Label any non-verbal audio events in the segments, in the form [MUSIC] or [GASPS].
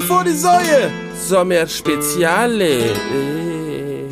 Stein vor die Säue. Sommer Speziale.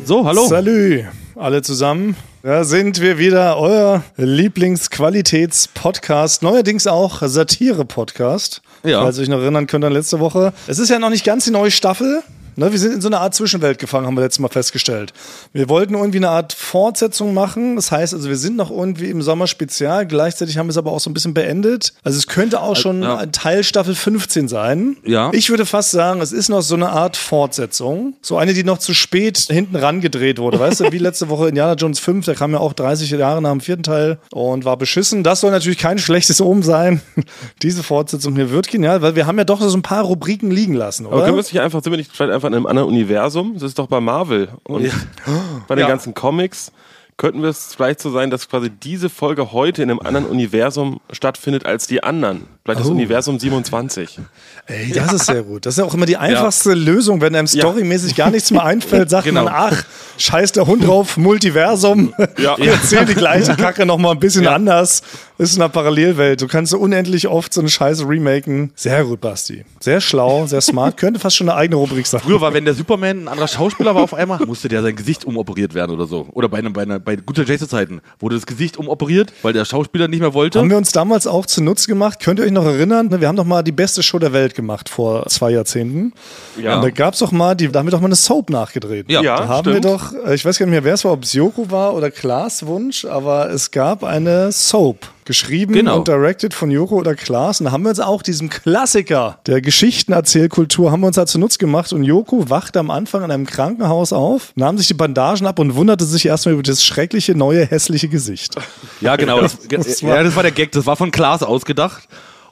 So, hallo. Salü, alle zusammen. Da sind wir wieder, euer Lieblingsqualitätspodcast, neuerdings auch Satire-Podcast. Ja. Falls ihr euch noch erinnern könnt an letzte Woche. Es ist ja noch nicht ganz die neue Staffel. Ne, wir sind in so einer Art Zwischenwelt gefangen, haben wir letztes Mal festgestellt. Wir wollten irgendwie eine Art Fortsetzung machen. Das heißt, also wir sind noch irgendwie im Sommer spezial. Gleichzeitig haben wir es aber auch so ein bisschen beendet. Also es könnte auch schon ja. Teil Staffel 15 sein. Ja. Ich würde fast sagen, es ist noch so eine Art Fortsetzung. So eine, die noch zu spät hinten rangedreht wurde. Weißt du, wie letzte Woche Indiana Jones 5, der kam ja auch 30 Jahre nach dem vierten Teil und war beschissen. Das soll natürlich kein schlechtes Omen sein. [LAUGHS] Diese Fortsetzung hier wird genial, weil wir haben ja doch so ein paar Rubriken liegen lassen, oder? Aber können wir es nicht einfach, sind wir nicht vielleicht einfach in einem anderen Universum? Das ist doch bei Marvel und [GASPS] bei den Ja. ganzen Comics. Könnten wir es vielleicht so sein, dass quasi diese Folge heute in einem anderen Universum stattfindet als die anderen? Vielleicht das Oh. Universum 27. Ey, das ist sehr gut. Das ist ja auch immer die einfachste Lösung, wenn einem Ja. storymäßig gar nichts mehr einfällt, sagt Genau. man, ach, scheiß der Hund drauf, Multiversum. Ja. Wir erzählen die gleiche Kacke nochmal ein bisschen anders. Ist in einer Parallelwelt. Du kannst so unendlich oft so eine Scheiße remaken. Sehr gut, Basti. Sehr schlau, sehr smart. Könnte fast schon eine eigene Rubrik sein. Früher war, wenn der Superman ein anderer Schauspieler war auf einmal, musste der sein Gesicht umoperiert werden oder so. Oder bei, einer, bei, einer, bei guter Jason-Zeiten wurde das Gesicht umoperiert, weil der Schauspieler nicht mehr wollte. Haben wir uns damals auch zunutze gemacht. Könnt ihr euch noch erinnern? Ne, Wir haben doch mal die beste Show der Welt gemacht vor zwei Jahrzehnten. Ja. Und da gab es doch mal, die, da haben wir doch mal eine Soap nachgedreht. Ja. Ja, Da haben stimmt. wir doch, äh, ich weiß gar nicht mehr, wer es war, ob es Joko war oder Klaas Wunsch, aber es gab eine Soap. Geschrieben Genau. und directed von Joko oder Klaas. Und da haben wir uns auch diesem Klassiker der Geschichtenerzählkultur haben wir uns da zunutze gemacht. Und Joko wachte am Anfang in einem Krankenhaus auf, nahm sich die Bandagen ab und wunderte sich erstmal über das schreckliche, neue, hässliche Gesicht. Ja, genau. [LAUGHS] Das, Das war- ja, das war der Gag. Das war von Klaas ausgedacht.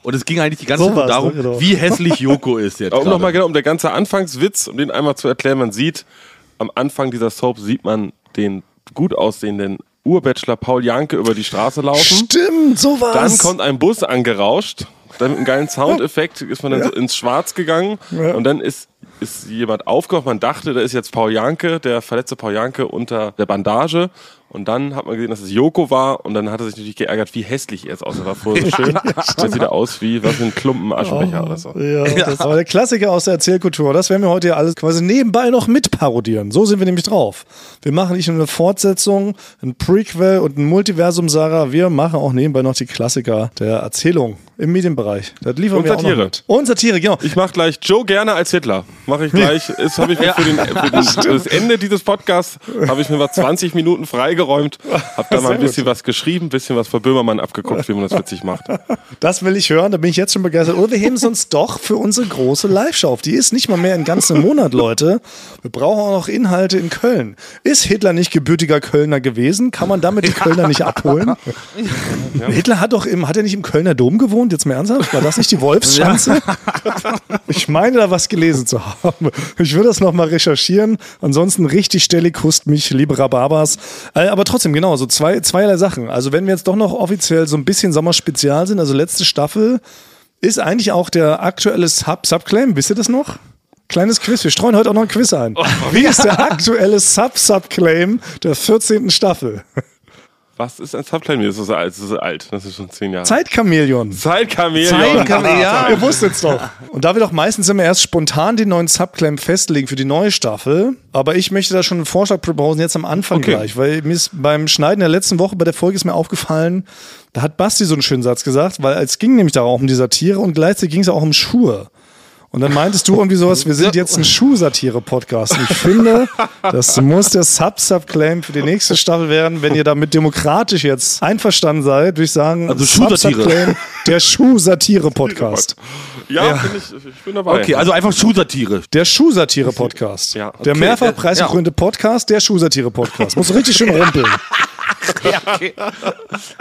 Und es ging eigentlich die ganze So Zeit darum, ne? Genau. wie hässlich Joko ist jetzt. Um nochmal genau, um der ganze Anfangswitz, um den einmal zu erklären, man sieht, am Anfang dieser Soap sieht man den gut aussehenden Urbachelor Paul Janke über die Straße laufen. Stimmt, so war's. Dann kommt ein Bus angerauscht. Dann mit einem geilen Soundeffekt ist man dann so ins Schwarz gegangen. Ja. Und dann ist, ist jemand aufgewacht. Man dachte, da ist jetzt Paul Janke, der verletzte Paul Janke unter der Bandage. Und dann hat man gesehen, dass es Joko war. Und dann hat er sich natürlich geärgert, wie hässlich er jetzt aussah. War vorher so schön. Jetzt sieht er aus wie was für ein Klumpen Aschenbecher oder so. Ja, das war der Klassiker aus der Erzählkultur. Das werden wir heute ja alles quasi nebenbei noch mit parodieren. So sind wir nämlich drauf. Wir machen nicht nur eine Fortsetzung, ein Prequel und ein Multiversum, Sarah. Wir machen auch nebenbei noch die Klassiker der Erzählung im Medienbereich. Das liefern Und wir auch Satire. noch mit. Und Satire, genau. Ich mache gleich Joe gerne als Hitler. Mache ich gleich. Das habe ich mir für, den, für, den, [LAUGHS] das Ende dieses Podcasts habe ich mir mal 20 Minuten freigeräumt. Habe da [LAUGHS] mal ein bisschen was geschrieben, ein bisschen was für Böhmermann abgeguckt, wie man das witzig macht. [LAUGHS] Das will ich hören, da bin ich jetzt schon begeistert. Oder wir heben es uns doch für unsere große Live-Show auf. Die ist nicht mal mehr einen ganzen Monat, Leute. Wir brauchen auch noch Inhalte in Köln. Ist Hitler nicht gebürtiger Kölner gewesen? Kann man damit die Kölner nicht abholen? Hitler hat doch im, hat er nicht im Kölner Dom gewohnt? Jetzt mal ernsthaft? War das nicht die Wolfschanze? [LAUGHS] Ich meine, da was gelesen zu haben. Ich würde das nochmal recherchieren. Ansonsten richtig stellig hust mich, liebe Rhabarbers. Äh, Aber trotzdem, genau, so zwei, zweierlei Sachen. Also wenn wir jetzt doch noch offiziell so ein bisschen Sommerspezial sind, also letzte Staffel, ist eigentlich auch der aktuelle Sub Subclaim, wisst ihr das noch? Kleines Quiz, wir streuen heute auch noch ein Quiz ein. Wie ist der aktuelle Sub-Subclaim der 14. Staffel? Was ist ein Subclaim? Das ist so alt. Das ist so alt. Das ist schon zehn Jahre. Zeitchamäleon. Zeitkameleon. Zeitkameleon, ja. Ihr wusstet's doch. Und da wir doch meistens immer erst spontan den neuen Subclaim festlegen für die neue Staffel, aber ich möchte da schon einen Vorschlag proposen, jetzt am Anfang Okay. gleich, weil mir ist beim Schneiden der letzten Woche bei der Folge ist mir aufgefallen, da hat Basti so einen schönen Satz gesagt, weil es ging nämlich darauf um die Satire und gleichzeitig ging es auch um Schuhe. Und dann meintest du irgendwie sowas, wir sind jetzt ein [LAUGHS] Schuhsatire-Podcast. Und ich finde, das muss der Sub-Subclaim für die nächste Staffel werden. Wenn ihr damit demokratisch jetzt einverstanden seid, würde ich sagen, Also Schuhsatire. Sub-Subclaim, der Schuhsatire-Podcast. Ja, Bin ich, ich bin dabei. Okay, also einfach Schuhsatire. Der Schuhsatire-Podcast. Ja, Der okay. mehrfach preisgekrönte Podcast, der Schuhsatire-Podcast. Muss richtig schön [LAUGHS] rumpeln.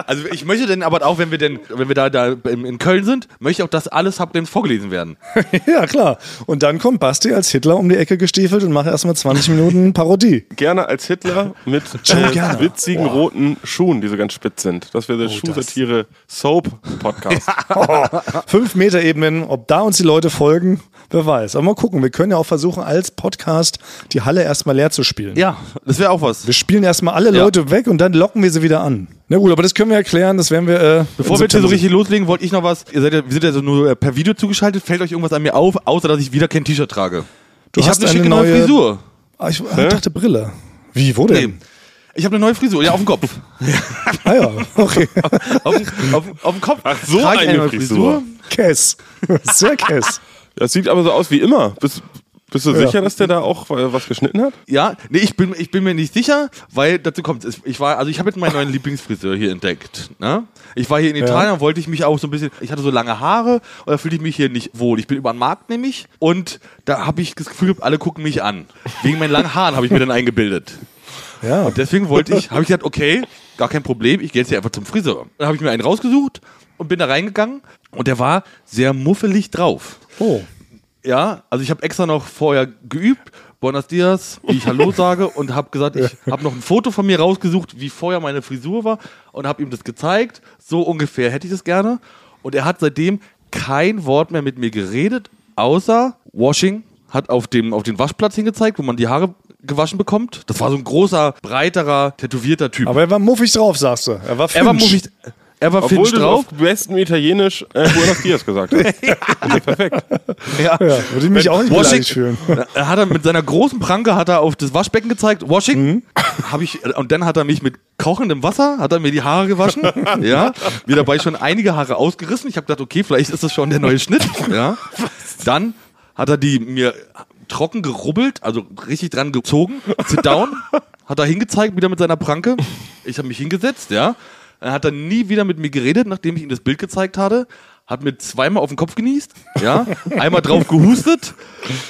Also ich möchte denn aber auch, wenn wir denn, wenn wir da, da in Köln sind, möchte ich auch, dass alle Subclaims vorgelesen werden. [LAUGHS] ja, klar. Und dann kommt Basti als Hitler um die Ecke gestiefelt und macht erstmal 20 Minuten Parodie. Gerne als Hitler mit [LAUGHS] äh, witzigen roten Schuhen, die so ganz spitz sind. Das wäre der Schuhsatire Soap Podcast. [LAUGHS] Fünf Meter Ebenen, ob da uns die Leute folgen, wer weiß. Aber mal gucken, wir können ja auch versuchen, als Podcast die Halle erstmal leer zu spielen. Ja, das wäre auch was. Wir spielen erstmal alle Ja. Leute weg und dann locken wir sie wieder an. Na gut, aber das können wir erklären, das werden wir. Äh, Bevor wir jetzt hier September so richtig loslegen, wollte ich noch was. Ihr seid ja, wir sind ja so nur äh, per Video zugeschaltet. Fällt euch irgendwas an mir auf, außer dass ich wieder kein T-Shirt trage? Du ich hast habe eine eine schicke neue Frisur. Ah, ich ah, dachte Brille. Wie, wo denn? Nee. Ich habe eine neue Frisur, ja, auf dem Kopf. Ah ja, okay. [LAUGHS] auf, dem- auf, auf dem Kopf. Ach, so ich eine neue Frisur. Kess. Sehr Kess. Das sieht aber so aus wie immer. Bist, bist du Ja. sicher, dass der da auch äh, was geschnitten hat? Ja, nee, ich bin, ich bin mir nicht sicher, weil dazu kommt es. Ich war, also ich habe jetzt meinen neuen Lieblingsfriseur hier entdeckt. Ne? Ich war hier in Italien und wollte ich mich auch so ein bisschen. Ich hatte so lange Haare und da fühlte ich mich hier nicht wohl. Ich bin über den Markt nämlich und da habe ich das Gefühl, alle gucken mich an. Wegen meinen langen Haaren habe ich mir dann eingebildet. Ja. Und deswegen wollte ich, habe ich gesagt, okay, gar kein Problem, ich gehe jetzt hier einfach zum Friseur. Dann habe ich mir einen rausgesucht und bin da reingegangen und der war sehr muffelig drauf. Oh. Ja, also ich habe extra noch vorher geübt, Buenos Dias, wie ich Hallo [LAUGHS] sage und habe gesagt, ich habe noch ein Foto von mir rausgesucht, wie vorher meine Frisur war und habe ihm das gezeigt. So ungefähr hätte ich das gerne. Und er hat seitdem kein Wort mehr mit mir geredet, außer Washing, hat auf, dem, auf den Waschplatz hingezeigt, wo man die Haare gewaschen bekommt. Das war so ein großer, breiterer, tätowierter Typ. Aber er war muffig drauf, sagst du. Er war er war muffig, er war Obwohl finch du drauf. auf bestem Italienisch äh, Buenos Dias gesagt hast. [LAUGHS] Ist perfekt. Ja. Ja, würde ich mich auch nicht beleidigt fühlen. Er hat er mit seiner großen Pranke hat er auf das Waschbecken gezeigt, Washing. Hab ich und dann hat er mich mit kochendem Wasser hat er mir die Haare gewaschen. [LAUGHS] ja, mir dabei schon einige Haare ausgerissen. Ich habe gedacht, okay, vielleicht ist das schon der neue Schnitt. Ja. Dann hat er die mir trocken gerubbelt, also richtig dran gezogen. Sit down, hat er hingezeigt wieder mit seiner Pranke. Ich habe mich hingesetzt, ja. Dann hat er nie wieder mit mir geredet, nachdem ich ihm das Bild gezeigt hatte. Hat mir zweimal auf den Kopf genießt, ja, einmal drauf gehustet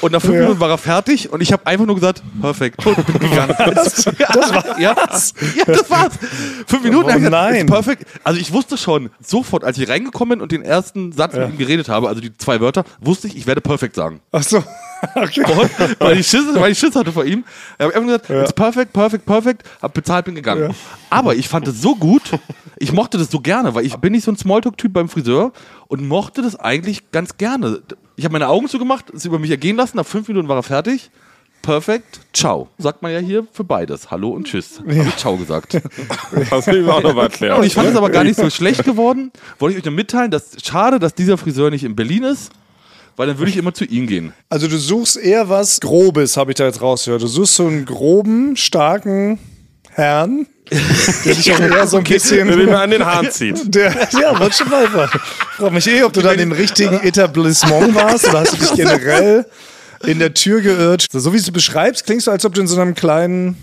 und nach fünf Ja. Minuten war er fertig und ich habe einfach nur gesagt, perfekt, und bin gegangen. [LAUGHS] Das, [LAUGHS] das war, ja, ja, das war's. Fünf Minuten, Oh gesagt, nein. perfekt. Also ich wusste schon sofort, als ich reingekommen bin und den ersten Satz mit ihm geredet habe, also die zwei Wörter, wusste ich, ich werde perfekt sagen. Ach so. [LAUGHS] Okay. Und, weil, ich Schiss, weil ich Schiss hatte vor ihm. Ich habe einfach gesagt, it's perfect, perfect, perfect, hab bezahlt, bin gegangen. Aber ich fand es so gut, ich mochte das so gerne, weil ich bin nicht so ein Smalltalk-Typ beim Friseur und mochte das eigentlich ganz gerne. Ich habe meine Augen zugemacht, es über mich ergehen lassen, nach fünf Minuten war er fertig. Perfekt, ciao. Sagt man ja hier für beides. Hallo und tschüss. Habe ich ciao gesagt. [LAUGHS] Das will ich auch noch mal. Und ich fand es aber gar nicht so schlecht geworden. Wollte ich euch nur mitteilen, dass schade, dass dieser Friseur nicht in Berlin ist, weil dann würde ich immer zu ihm gehen. Also du suchst eher was Grobes, habe ich da jetzt rausgehört. Du suchst so einen groben, starken Herrn, der dich auch eher so ein bisschen... Den man an den Haaren zieht. [LAUGHS] Der, ja, wird schon weiter. Ich frage mich eh, ob du da in dem richtigen Etablissement warst oder hast du dich generell in der Tür geirrt. So wie du es beschreibst, klingst du, als ob du in so einem kleinen,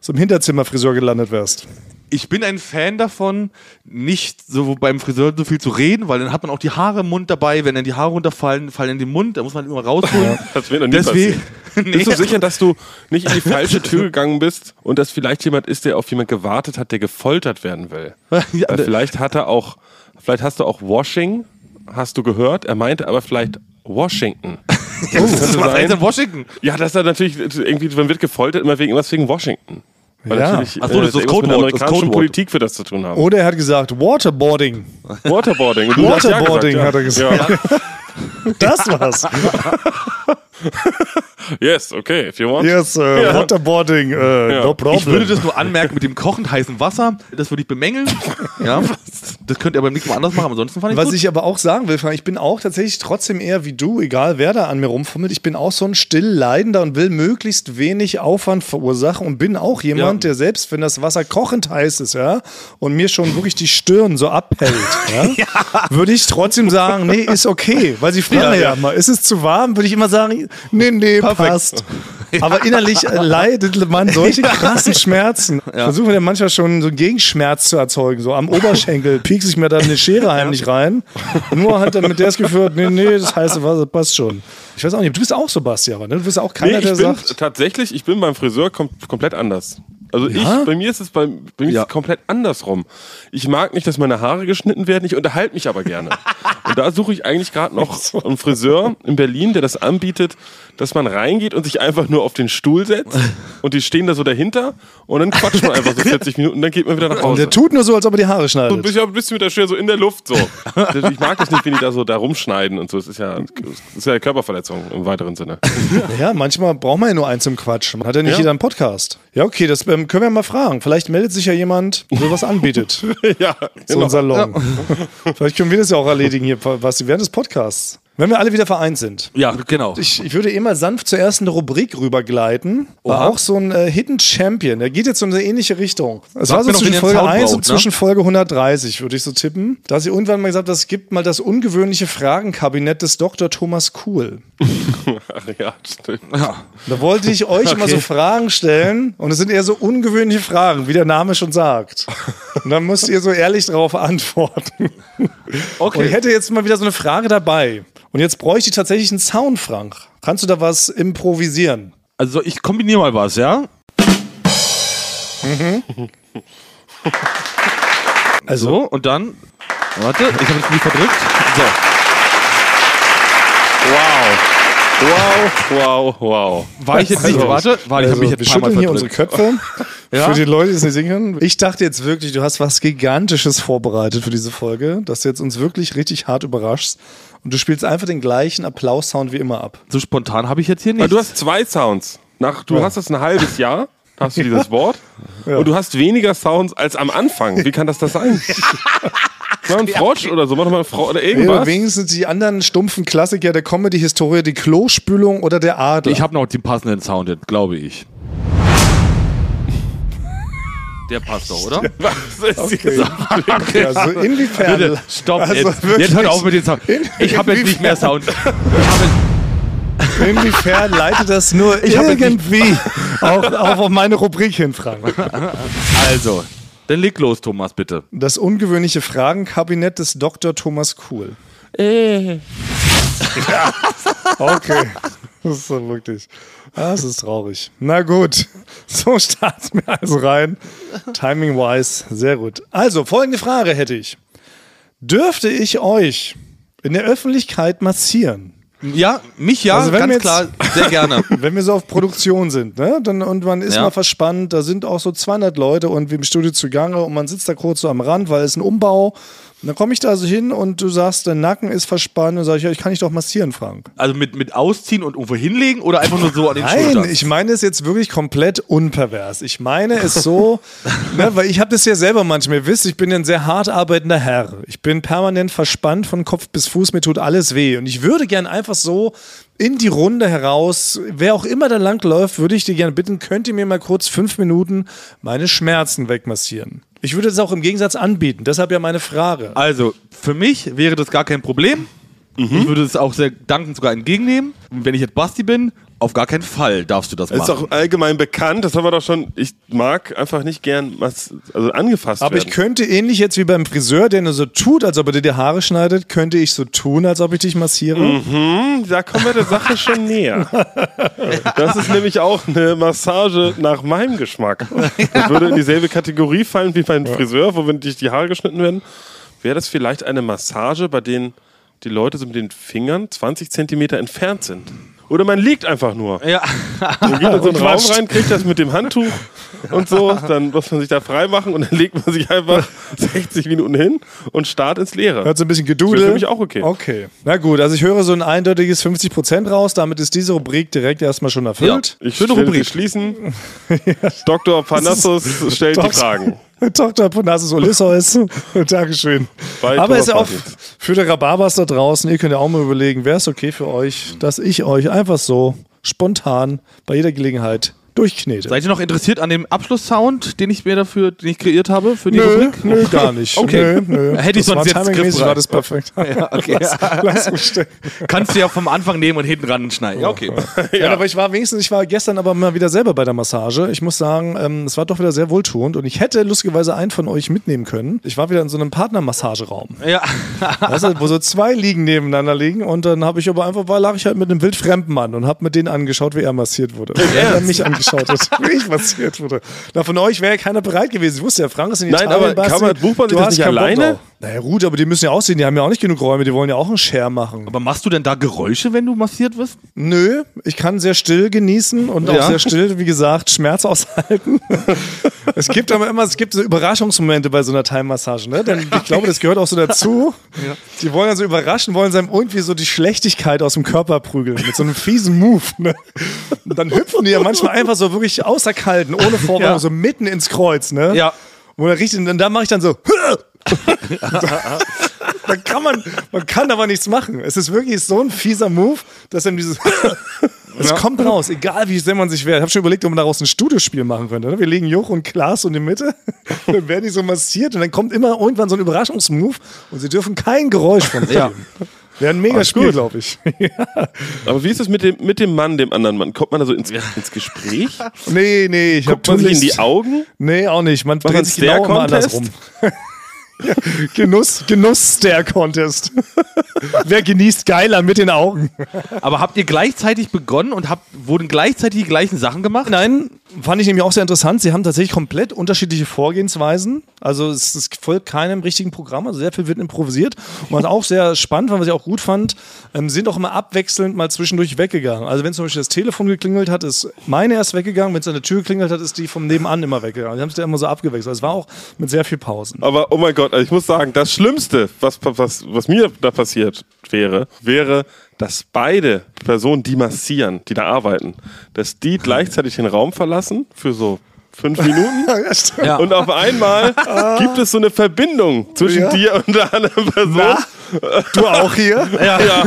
so einem Hinterzimmerfriseur gelandet wärst. Ich bin ein Fan davon, nicht so beim Friseur so viel zu reden, weil dann hat man auch die Haare im Mund dabei. Wenn dann die Haare runterfallen, fallen in den Mund, da muss man immer rausholen. [LAUGHS] Das wird noch nie Deswegen, passieren. [LAUGHS] Bist du sicher, dass du nicht in die falsche Tür gegangen bist und dass vielleicht jemand ist, der auf jemand gewartet hat, der gefoltert werden will? [LAUGHS] Ja, Weil vielleicht hat er auch, vielleicht hast du auch Washing, hast du gehört, er meinte aber vielleicht Washington. Ja, das eins sein. in Washington. Ja, das ist natürlich irgendwie, man wird gefoltert immer wegen was wegen Washington. Weil Ja. natürlich Ach so, das ist das irgendwas mit der Codewort, amerikanischen Codewort. Politik für das zu tun haben. Oder er hat gesagt, Waterboarding. Waterboarding. Und du hast ja Waterboarding, gesagt, hat er gesagt. Ja. [LAUGHS] Das war's. Yes, okay, if you want. Yes, äh, Waterboarding, äh, Ja. no problem. Ich würde das nur anmerken mit dem kochend heißen Wasser. Das würde ich bemängeln. [LAUGHS] Ja, das könnt ihr beim nächsten Mal anders machen. aber Ansonsten fand ich Was gut. ich aber auch sagen will, Frank, ich bin auch tatsächlich trotzdem eher wie du, egal wer da an mir rumfummelt. Ich bin auch so ein Stillleidender und will möglichst wenig Aufwand verursachen und bin auch jemand, Ja. der selbst, wenn das Wasser kochend heiß ist, ja, und mir schon wirklich die Stirn so abhält, ja, [LAUGHS] würde ich trotzdem sagen, nee, ist okay. Weil sie fragen Ja, ja, ja. immer, ist es zu warm? Würde ich immer sagen, nee, nee, passt. [LAUGHS] Aber innerlich äh, leidet man solche krassen Schmerzen. [LAUGHS] Versuchen wir manchmal schon so einen Gegenschmerz zu erzeugen. So am [LAUGHS] Oberschenkel piekse ich mir dann eine Schere heimlich rein. Nur halt dann mit der das Gefühl, hat, nee, nee, das heiße Wasser passt schon. Ich weiß auch nicht, du bist auch so Basti, aber ne? du bist auch Nee, keiner, ich der bin sagt. tatsächlich, ich bin beim Friseur kom komplett anders. Also Ja? ich, bei mir ist es bei, bei mir es komplett andersrum. Ich mag nicht, dass meine Haare geschnitten werden, ich unterhalte mich aber gerne. und da suche ich eigentlich gerade noch einen Friseur in Berlin, der das anbietet, dass man reingeht und sich einfach nur auf den Stuhl setzt [LAUGHS] und die stehen da so dahinter und dann quatscht man einfach so 40 Minuten und dann geht man wieder nach Und Hause. der tut nur so, als ob er die Haare So schneidet. bisschen, ein bisschen mit der Schere so in der Luft so. [LAUGHS] Ich mag das nicht, wenn die da so da rumschneiden und so. Es ist ja, das ist ja eine Körperverletzung im weiteren Sinne. Ja, manchmal braucht man ja nur einen zum Quatschen. Man hat ja nicht Ja. jeder einen Podcast. Ja, okay, das äh, ähm, können wir mal fragen. Vielleicht meldet sich ja jemand, der was anbietet. [LAUGHS] ja, genau. ein Salon. Vielleicht können wir das ja auch erledigen hier, was während des Podcasts. Wenn wir alle wieder vereint sind. Ja, genau. Ich, ich würde immer sanft zur ersten Rubrik rübergleiten. War Oha. auch so ein äh, Hidden Champion. Der geht jetzt in eine ähnliche Richtung. Es war so zwischen Folge Sound 1 braucht, und ne? zwischen Folge 130, würde ich so tippen. Da sie irgendwann mal gesagt hat, es gibt mal das ungewöhnliche Fragenkabinett des Dr. Thomas Kuhl. [LAUGHS] Ach, ja, stimmt. Ja. Da wollte ich euch mal so Fragen stellen und es sind eher so ungewöhnliche Fragen, wie der Name schon sagt. Und dann müsst ihr so ehrlich darauf antworten. Und ich hätte jetzt mal wieder so eine Frage dabei. Und jetzt bräuchte ich tatsächlich einen Sound, Frank. Kannst du da was improvisieren? Also ich kombiniere mal was, ja? [LAUGHS] Also, So, und dann. Warte, ich habe es nicht verdrückt. So. Wow. Wow, wow, wow. War ich jetzt nicht. Also, Warte, warte, ich also habe mich wir jetzt Mal schütteln hier unsere verdrückt. Köpfe. [LAUGHS] Für die Leute, die es nicht sehen können. Ich dachte jetzt wirklich, du hast was Gigantisches vorbereitet für diese Folge, dass du jetzt uns wirklich richtig hart überraschst. Und du spielst einfach den gleichen Applaus-Sound wie immer ab. So spontan habe ich jetzt hier Aber nicht. du hast zwei Sounds. Nach, du hast das ein halbes Jahr, [LAUGHS] hast du dieses Wort. Und du hast weniger Sounds als am Anfang. Wie kann das das sein? [LAUGHS] Mach einen Frosch oder so, mach mal einen Frosch oder Ja, irgendwas. wenigstens die anderen stumpfen Klassiker der Comedy-Historie, die Klospülung oder der Adler. Ich habe noch den passenden Sound, jetzt, glaube ich. Der passt doch, oder? [LAUGHS] Was ist Okay. Okay, also inwiefern. Bitte, stopp, Also jetzt, jetzt hört auf mit den Sound. Ich habe jetzt nicht mehr Sound. Ich [LAUGHS] habe Inwiefern leitet das nur nicht- irgendwie [LAUGHS] auch, auch auf meine Rubrik hin, Frank? also, dann leg los, Thomas, bitte. Das ungewöhnliche Fragenkabinett des Dr. Thomas Kuhl. Okay. Das ist so wirklich. Das ist traurig. Na gut. [LAUGHS] So starten wir also rein. Timing-wise, sehr gut. Also, folgende Frage hätte ich. Dürfte ich euch in der Öffentlichkeit massieren? Ja, mich ja, Also wenn ganz jetzt- klar, sehr gerne. [LAUGHS] Wenn wir so auf Produktion sind, ne? Dann, und man ist Ja. mal verspannt, da sind auch so 200 Leute und wir im Studio zugange und man sitzt da kurz so am Rand, weil es ein Umbau. Und dann komme ich da so hin und du sagst, dein Nacken ist verspannt und sage ich, ja, ich kann dich doch massieren, Frank. Also mit, mit ausziehen und irgendwo hinlegen oder einfach nur so an den Nein, Schultern? ich meine es jetzt wirklich komplett unpervers. Ich meine es so, [LAUGHS] ne, weil ich habe das ja selber manchmal. Ihr wisst, ich bin ein sehr hart arbeitender Herr. Ich bin permanent verspannt von Kopf bis Fuß, mir tut alles weh. Und ich würde gern einfach so in die Runde heraus, wer auch immer da lang läuft, würde ich dir gerne bitten, könnt ihr mir mal kurz fünf Minuten meine Schmerzen wegmassieren. Ich würde es auch im Gegensatz anbieten, deshalb ja meine Frage. Also, für mich wäre das gar kein Problem. Ich würde es auch sehr dankend sogar entgegennehmen. Und wenn ich jetzt Basti bin, auf gar keinen Fall darfst du das Das ist machen. auch allgemein bekannt, das haben wir doch schon. Ich mag einfach nicht gern was, also angefasst Aber ich werden. könnte ähnlich jetzt wie beim Friseur, der nur so tut, als ob er dir die Haare schneidet, könnte ich so tun, als ob ich dich massiere. Hm, da kommen wir der Sache schon näher. Das ist nämlich auch eine Massage nach meinem Geschmack. Das würde in dieselbe Kategorie fallen wie beim Friseur, wo wenn dich die Haare geschnitten werden. Wäre das vielleicht eine Massage, bei denen die Leute so mit den Fingern 20 Zentimeter entfernt sind? Oder man liegt einfach nur. Ja. Man geht in so einen [LAUGHS] Raum rein, kriegt das mit dem Handtuch und so, dann muss man sich da frei machen und dann legt man sich einfach [LAUGHS] 60 Minuten hin und starrt ins Leere. Hört so ein bisschen Das Gedudel. wäre für mich auch okay. Okay. Na gut, also ich höre so ein eindeutiges 50% raus. Damit ist diese Rubrik direkt erstmal schon erfüllt. Ich Schöne werde Rubrik. schließen. [LAUGHS] Dr. Panassus stellt die Dr. Fragen. Tochter Ponassus Odysseus. [LAUGHS] Dankeschön. Bei Aber ist ja auch für die Rhabarbers da draußen, ihr könnt ja auch mal überlegen, wäre es okay für euch, dass ich euch einfach so spontan bei jeder Gelegenheit durchknete. Seid ihr noch interessiert an dem Abschlusssound, den ich mir dafür, den ich kreiert habe für die Nö, Rubrik? nö, gar nicht. Okay. Nö, nö. [LAUGHS] Hätte ich sonst jetzt griffbereit. war das perfekt. [LAUGHS] Ja, okay. [LAUGHS] Lass mich stecken. Kannst du ja vom Anfang nehmen und hinten ran schneiden. Ja, okay. Ja. aber ich war wenigstens, ich war gestern aber mal wieder selber bei der Massage. Ich muss sagen, ähm, es war doch wieder sehr wohltuend und ich hätte lustigerweise einen von euch mitnehmen können. Ich war wieder in so einem Partnermassageraum. Ja. Weißt du, wo so zwei liegen nebeneinander liegen und dann habe ich aber einfach, war, lag ich halt mit einem wildfremden Mann und habe mit denen angeschaut, wie er massiert wurde. Wie er mich angeschaut hat, [LAUGHS] wie ich massiert wurde. Na, von euch wäre ja keiner bereit gewesen. Ich wusste ja, Frank ist in Nein, Italien, aber Basti. kann man- bucht man sich Du das nicht alleine? Naja gut, aber die müssen ja aussehen, die haben ja auch nicht genug Räume, die wollen ja auch einen Share machen. Aber machst du denn da Geräusche, wenn du massiert wirst? Nö, ich kann sehr still genießen und auch Ja. sehr still, wie gesagt, Schmerz aushalten. [LAUGHS] es gibt aber immer, es gibt so Überraschungsmomente bei so einer Thai-Massage, ne? Denn ich glaube, das gehört auch so dazu. [LAUGHS] Die wollen also überraschen, wollen sie einem irgendwie so die Schlechtigkeit aus dem Körper prügeln mit so einem fiesen Move. Ne? Und dann hüpfen die ja manchmal einfach so wirklich außer Kalten, ohne [LAUGHS] Vorwarnung, Ja. so mitten ins Kreuz, ne? Ja. Er richtig, und da mache ich dann so. [LAUGHS] [LAUGHS] da kann man, man kann aber nichts machen. Es ist wirklich so ein fieser Move, dass dann dieses. Es kommt raus, egal wie sehr man sich wehrt. Ich habe schon überlegt, ob man daraus ein Studiospiel machen könnte. ne? Wir legen Joch und Klaas in die Mitte, dann werden die so massiert und dann kommt immer irgendwann so ein Überraschungsmove und sie dürfen kein Geräusch von sich Ja. Wäre ein mega Spiel, glaube ich. [LAUGHS] Aber wie ist es mit dem, mit dem Mann, dem anderen Mann? Kommt man da so ins, ins Gespräch? [LAUGHS] nee, nee, ich habe Guckt man sich in die Augen? Nee, auch nicht. Man man dreht sich genau immer Contest? andersrum. [LAUGHS] ja, [LAUGHS] Genuss, Genuss-Stare-Contest. [LAUGHS] Wer genießt geiler mit den Augen? Aber habt ihr gleichzeitig begonnen und habt, wurden gleichzeitig die gleichen Sachen gemacht? Nein, fand ich nämlich auch sehr interessant. Sie haben tatsächlich komplett unterschiedliche Vorgehensweisen. Also es, es folgt keinem richtigen Programm. Also sehr viel wird improvisiert. Und was auch sehr spannend war, was ich auch gut fand, ähm, sind auch immer abwechselnd mal zwischendurch weggegangen. Also wenn zum Beispiel das Telefon geklingelt hat, ist meine erst weggegangen. Wenn es an der Tür geklingelt hat, ist die vom Nebenan immer weggegangen. Die haben es ja immer so abgewechselt. Es war auch mit sehr viel Pausen. Aber oh mein Gott, also ich muss sagen, das Schlimmste, was, was, was mir da passiert wäre, wäre, dass beide Personen, die massieren, die da arbeiten, dass die gleichzeitig den Raum verlassen für so fünf Minuten. [LAUGHS] Ja, stimmt. Ja. Und auf einmal gibt es so eine Verbindung zwischen Ja. dir und der anderen Person. Na? Du [LAUGHS] auch hier? Ja.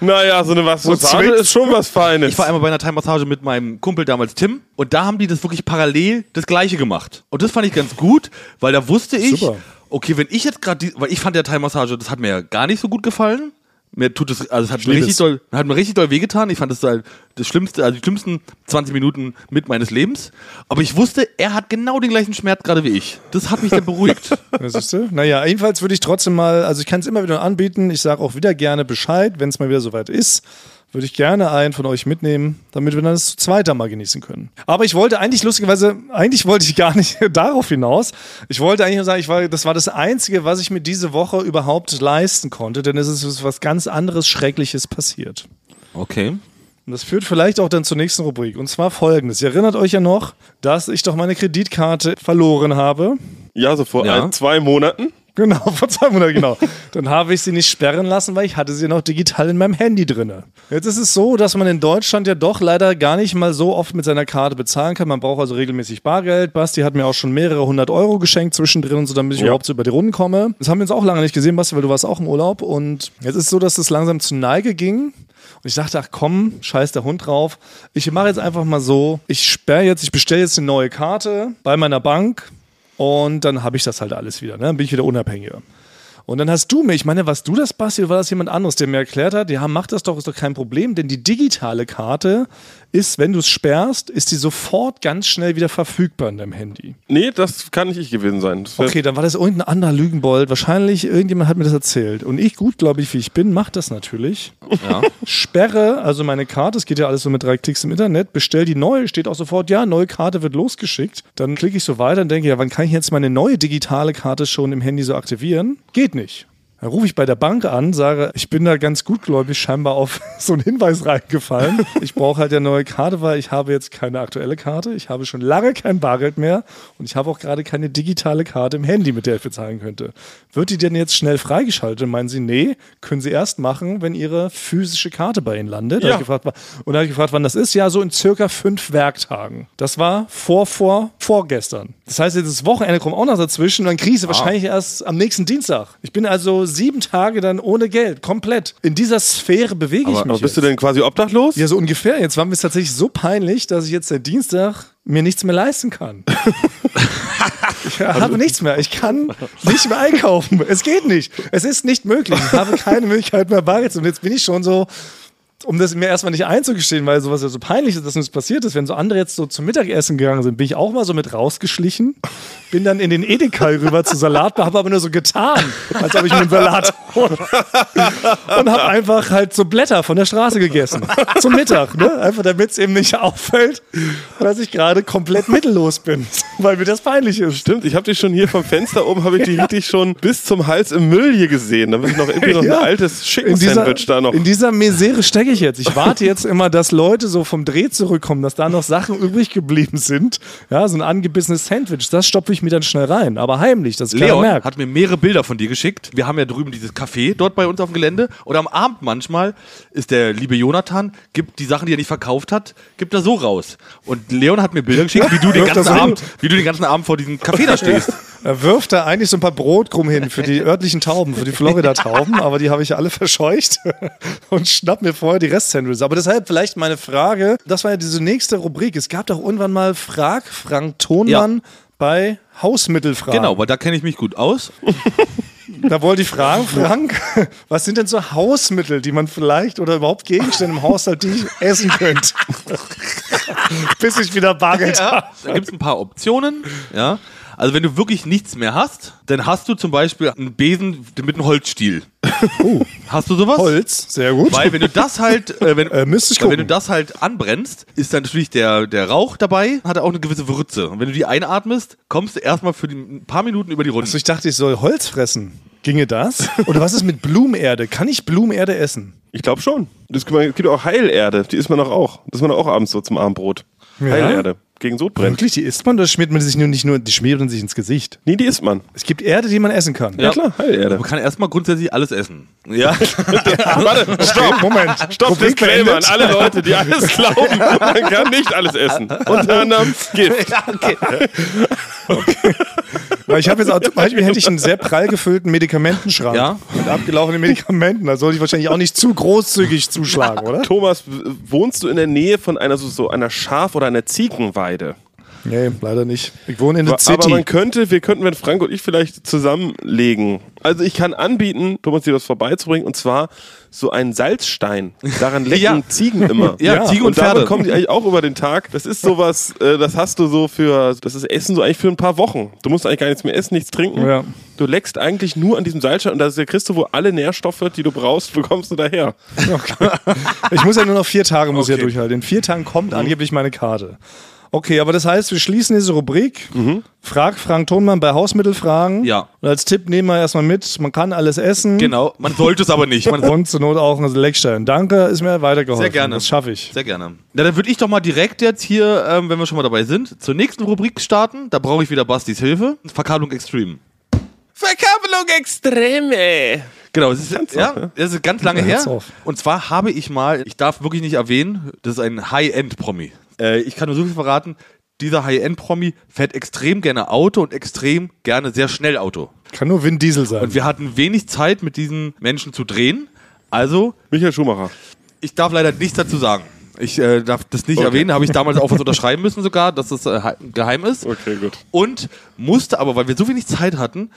Naja, so eine Massage zwickt? ist schon was Feines. Ich war einmal bei einer Thai-Massage mit meinem Kumpel damals Tim und da haben die das wirklich parallel das gleiche gemacht. Und das fand ich ganz gut, weil da wusste ich, Super. Okay, wenn ich jetzt gerade, weil ich fand der Thai-Massage, das hat mir ja gar nicht so gut gefallen. Mir tut es, also es hat mir richtig doll, hat mir richtig doll wehgetan. Ich fand das halt das Schlimmste, also die schlimmsten 20 Minuten mit meines Lebens. Aber ich wusste, er hat genau den gleichen Schmerz gerade wie ich. Das hat mich dann beruhigt. [LAUGHS] Ja, siehst du? Naja, jedenfalls würde ich trotzdem mal, also ich kann es immer wieder anbieten. Ich sage auch wieder gerne Bescheid, wenn es mal wieder soweit ist. Würde ich gerne einen von euch mitnehmen, damit wir dann das zu zweiter mal genießen können. Aber ich wollte eigentlich lustigerweise, eigentlich wollte ich gar nicht [LAUGHS] darauf hinaus. Ich wollte eigentlich nur sagen, ich war, das war das Einzige, was ich mir diese Woche überhaupt leisten konnte, denn es ist was ganz anderes Schreckliches passiert. Okay. Und das führt vielleicht auch dann zur nächsten Rubrik. Und zwar folgendes. Ihr erinnert euch ja noch, dass ich doch meine Kreditkarte verloren habe. ja, so vor Ja. ein, zwei Monaten. Genau, [LAUGHS] vor zwei Monaten, genau. Dann habe ich sie nicht sperren lassen, weil ich hatte sie noch digital in meinem Handy drinne. Jetzt ist es so, dass man in Deutschland ja doch leider gar nicht mal so oft mit seiner Karte bezahlen kann. Man braucht also regelmäßig Bargeld. Basti hat mir auch schon mehrere hundert Euro geschenkt zwischendrin und so, damit ich überhaupt so über die Runden komme. Das haben wir uns auch lange nicht gesehen, Basti, weil du warst auch im Urlaub. Und jetzt ist es so, dass es langsam zu Neige ging. Und ich dachte, ach komm, scheiß der Hund drauf. Ich mache jetzt einfach mal so, ich sperre jetzt, ich bestelle jetzt eine neue Karte bei meiner Bank und dann habe ich das halt alles wieder. Ne? Dann bin ich wieder unabhängiger. Und dann hast du mir, ich meine, warst du das, Basti, oder war das jemand anderes, der mir erklärt hat, ja, mach das doch, ist doch kein Problem, denn die digitale Karte ist, wenn du es sperrst, ist die sofort ganz schnell wieder verfügbar in deinem Handy. Nee, das kann nicht ich gewesen sein. Okay, dann war das irgendein anderer Lügenbold. Wahrscheinlich, irgendjemand hat mir das erzählt. Und ich, gut, glaube ich, wie ich bin, mach das natürlich. Ja. Sperre also meine Karte, es geht ja alles so mit drei Klicks im Internet, bestell die neue, steht auch sofort, ja, neue Karte wird losgeschickt. Dann klicke ich so weiter und denke, ja, wann kann ich jetzt meine neue digitale Karte schon im Handy so aktivieren? Geht nicht. Dann rufe ich bei der Bank an, sage, ich bin da ganz gutgläubig scheinbar auf [LAUGHS] so einen Hinweis reingefallen. Ich brauche halt eine neue Karte, weil ich habe jetzt keine aktuelle Karte. Ich habe schon lange kein Bargeld mehr und ich habe auch gerade keine digitale Karte im Handy, mit der ich bezahlen könnte. Wird die denn jetzt schnell freigeschaltet? Und meinen sie, nee, können sie erst machen, wenn ihre physische Karte bei ihnen landet. Da Ja. ich gefragt, und da habe ich gefragt, wann das ist. Ja, so in circa fünf Werktagen. Das war vor, vor, vorgestern. Das heißt, jetzt das Wochenende kommt auch noch dazwischen und dann kriege ich sie wahrscheinlich erst am nächsten Dienstag. Ich bin also sieben Tage dann ohne Geld, komplett. In dieser Sphäre bewege ich mich. Aber bist du jetzt. denn quasi obdachlos? Ja, so ungefähr. Jetzt war mir es tatsächlich so peinlich, dass ich jetzt seit Dienstag mir nichts mehr leisten kann. [LAUGHS] ich habe nichts mehr. Ich kann nicht mehr einkaufen. Es geht nicht. Es ist nicht möglich. Ich habe keine Möglichkeit mehr Bargeld. zu- Und jetzt bin ich schon so, um das mir erstmal nicht einzugestehen, weil sowas ja so peinlich ist, dass uns passiert ist. Wenn so andere jetzt so zum Mittagessen gegangen sind, bin ich auch mal so mit rausgeschlichen, bin dann in den Edeka rüber zu Salat, habe aber nur so getan, als ob ich mir einen Salat hole. Und habe einfach halt so Blätter von der Straße gegessen. Zum Mittag, ne? Einfach damit es eben nicht auffällt, dass ich gerade komplett mittellos bin, [LAUGHS] weil mir das peinlich ist. Stimmt, ich habe dich schon hier vom Fenster oben, habe ich dich richtig schon bis zum Hals im Müll hier gesehen. Da ist noch irgendwie noch Ja. ein altes In dieser, Chicken-Sandwich da noch. in dieser Misere stecke merke ich jetzt. Ich warte jetzt immer, dass Leute so vom Dreh zurückkommen, dass da noch Sachen übrig geblieben sind. Ja, so ein angebissenes Sandwich, das stopfe ich mir dann schnell rein. Aber heimlich, das Leon merkt. hat mir mehrere Bilder von dir geschickt. Wir haben ja drüben dieses Café dort bei uns auf dem Gelände. Und am Abend manchmal ist der liebe Jonathan, gibt die Sachen, die er nicht verkauft hat, gibt er so raus. Und Leon hat mir Bilder geschickt, wie du den ganzen Abend, wie du den ganzen Abend vor diesem Café da stehst. [LAUGHS] Er wirft da eigentlich so ein paar Brotkrumm hin für die [LAUGHS] örtlichen Tauben, für die Florida-Tauben, aber die habe ich ja alle verscheucht [LAUGHS] und schnapp mir vorher die Restsandwiches. Aber deshalb vielleicht meine Frage, das war ja diese nächste Rubrik. Es gab doch irgendwann mal Frag Frank Thonmann bei Hausmittelfragen. Genau, weil da kenne ich mich gut aus. Da wollte ich fragen, Frank, was sind denn so Hausmittel, die man vielleicht oder überhaupt Gegenstände im Haushalt, die ich essen könnte? [LAUGHS] Bis ich wieder Bargeld habe. Da gibt es ein paar Optionen. Ja. Also wenn du wirklich nichts mehr hast, dann hast du zum Beispiel einen Besen mit einem Holzstiel. Hast du sowas? Holz, sehr gut. Weil wenn du das halt, äh, wenn, Äh, müsste ich wenn du das halt anbrennst, ist dann natürlich der, der Rauch dabei, hat er auch eine gewisse Würze. Und wenn du die einatmest, kommst du erstmal für die, ein paar Minuten über die Runde. Also ich dachte, ich soll Holz fressen. Ginge das? Oder was ist mit Blumenerde? Kann ich Blumenerde essen? Ich glaube schon. Es gibt auch Heilerde, die isst man doch auch. Das ist man doch auch abends so zum Abendbrot. Heilerde. Gegen Sodbrennen. Wirklich, die isst man oder schmiert man sich nur nicht nur, die schmiert man sich ins Gesicht? Nee, die isst man. Es gibt Erde, die man essen kann. Ja, klar, Heilerde. Man kann erstmal grundsätzlich alles essen. Ja. [LAUGHS] Warte, stopp. Moment. Stopp, Disclaimer an alle Leute, die alles [LAUGHS] glauben, man kann nicht alles essen. Unter anderem Gift. Weil ich habe jetzt auch, zum Beispiel hätte ich einen sehr prall gefüllten Medikamentenschrank Ja. mit abgelaufenen Medikamenten. Da sollte ich wahrscheinlich auch nicht zu großzügig zuschlagen, [LAUGHS] oder? Thomas, wohnst du in der Nähe von einer so, so einer Schaf- oder einer Ziegenweide? Nee, leider nicht. Ich wohne in der Aber man City. könnte, wir könnten, wenn Frank und ich vielleicht zusammenlegen. Also ich kann anbieten, Thomas dir das vorbeizubringen, und zwar so einen Salzstein. Daran [LAUGHS] lecken Ja. Ziegen immer. [LAUGHS] Ja, Ziegen und und Pferde. kommen die eigentlich auch über den Tag. Das ist sowas, äh, das hast du so für, das ist Essen so eigentlich für ein paar Wochen. Du musst eigentlich gar nichts mehr essen, nichts trinken. Ja. Du leckst eigentlich nur an diesem Salzstein und da kriegst du wohl alle Nährstoffe, die du brauchst, [LAUGHS] bekommst du daher. Ich muss ja nur noch vier Tage muss ich Okay. ja durchhalten. In vier Tagen kommt angeblich meine Karte. Okay, aber das heißt, wir schließen diese Rubrik. Frag Frank Thonmann bei Hausmittelfragen. Ja. Und als Tipp nehmen wir erstmal mit, man kann alles essen. Genau. Man sollte es aber nicht. Man Und zur Not auch ein Leckstein. Danke, ist mir weitergeholfen. Sehr gerne. Das schaffe ich. Sehr gerne. Na, dann würde ich doch mal direkt jetzt hier, ähm, wenn wir schon mal dabei sind, zur nächsten Rubrik starten. Da brauche ich wieder Bastis Hilfe. Verkabelung Extreme. Verkabelung Extreme. Genau, es ist, ja, es ist ganz lange hört's her. auf. Und zwar habe ich mal, ich darf wirklich nicht erwähnen, das ist ein High-End-Promi. Äh, ich kann nur so viel verraten, dieser High-End-Promi fährt extrem gerne Auto und extrem gerne sehr schnell Auto. Kann nur Vin Diesel sein. Und wir hatten wenig Zeit, mit diesen Menschen zu drehen. Also, Michael Schumacher. ich darf leider nichts dazu sagen. Ich äh, darf das nicht Okay. erwähnen, habe ich damals auch was unterschreiben müssen sogar, dass das äh, he- geheim ist. Okay, gut. Und musste aber, weil wir so wenig Zeit hatten,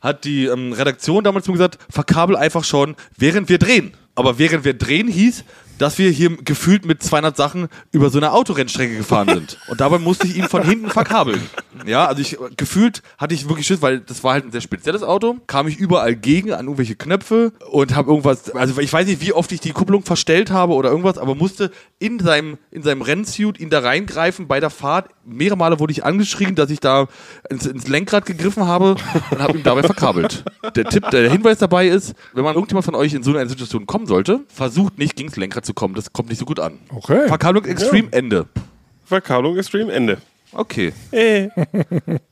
hat die ähm, Redaktion damals mir gesagt, verkabel einfach schon, während wir drehen. Aber während wir drehen hieß, dass wir hier gefühlt mit 200 Sachen über so eine Autorennstrecke gefahren sind. Und dabei musste ich ihn von hinten verkabeln. Ja, also ich gefühlt hatte ich wirklich Schiss, weil das war halt ein sehr spezielles Auto. Kam ich überall gegen an irgendwelche Knöpfe und habe irgendwas, also ich weiß nicht, wie oft ich die Kupplung verstellt habe oder irgendwas, aber musste in seinem, in seinem Rennsuit ihn da reingreifen bei der Fahrt. Mehrere Male wurde ich angeschrien, dass ich da ins, ins Lenkrad gegriffen habe und habe ihn dabei verkabelt. Der Tipp, der Hinweis dabei ist, wenn man irgendjemand von euch in so eine Situation kommen sollte, versucht nicht gegen das Lenkrad zu kommen. Das kommt nicht so gut an. Okay. Verkabelung Extreme, Ende. Verkabelung Extreme, Ende. Okay. [LAUGHS]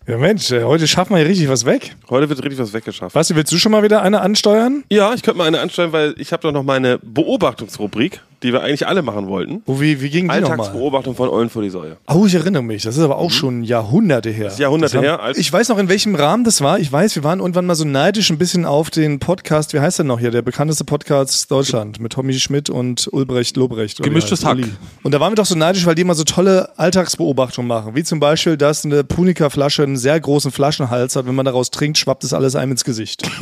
Ja Mensch, äh, heute schaffen wir hier richtig was weg. Heute wird richtig was weggeschafft. Basti, willst du schon mal wieder eine ansteuern? Ja, ich könnte mal eine anstellen, weil ich habe doch noch meine Beobachtungsrubrik, die wir eigentlich alle machen wollten. Oh, wie, wie ging die nochmal? Alltagsbeobachtung von Eulen vor die Säue. Oh, ich erinnere mich. Das ist aber auch schon Jahrhunderte her. Das Jahrhunderte haben- her, als- Ich weiß noch, in welchem Rahmen das war. Ich weiß, wir waren irgendwann mal so neidisch ein bisschen auf den Podcast. Wie heißt der noch hier? Der bekannteste Podcast Deutschland mit Tommy Schmidt und Ulbrecht Lobrecht. Gemischtes? Hack. Uli. Und da waren wir doch so neidisch, weil die immer so tolle Alltagsbeobachtungen machen. Wie zum Beispiel, dass eine Punika-Flasche einen sehr großen Flaschenhals hat. Wenn man daraus trinkt, schwappt es alles einem ins Gesicht. [LAUGHS]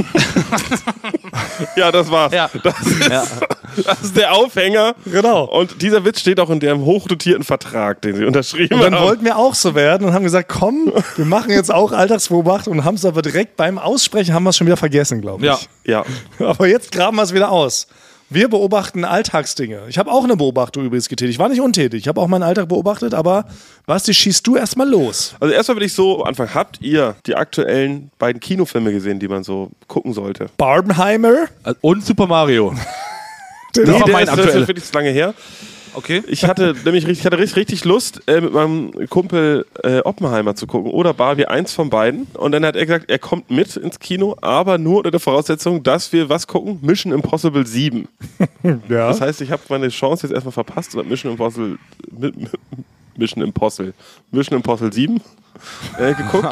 Ja, das war's. Ja. Das, ist, [LAUGHS] das ist der Aufhänger. Genau. Und dieser Witz steht auch in dem hochdotierten Vertrag, den sie unterschrieben Und dann haben. wollten wir auch so werden und haben gesagt, komm, wir machen jetzt auch Alltagsbeobachtung und haben es aber direkt beim Aussprechen haben wir es schon wieder vergessen, glaube ich. Ja. ja. [LAUGHS] Aber jetzt graben wir es wieder aus. Wir beobachten Alltagsdinge. Ich habe auch eine Beobachtung übrigens getätigt. Ich war nicht untätig. Ich habe auch meinen Alltag beobachtet, aber Basti, schießt du erstmal los. Also erstmal will ich so anfangen. Habt ihr die aktuellen beiden Kinofilme gesehen, die man so gucken sollte? Barbenheimer. Und Super Mario. [LAUGHS] Das Nee, war mein ist, das ist wirklich lange her. Okay. Ich hatte [LAUGHS] nämlich richtig, ich hatte richtig, richtig Lust, äh, mit meinem Kumpel äh, Oppenheimer zu gucken oder Barbie, eins von beiden. Und dann hat er gesagt, er kommt mit ins Kino, aber nur unter der Voraussetzung, dass wir was gucken? Mission Impossible 7. [LAUGHS] Ja. Das heißt, ich habe meine Chance jetzt erstmal verpasst und hab Mission Impossible Mi- Mi- Mission Impossible Mission Impossible 7 äh, geguckt.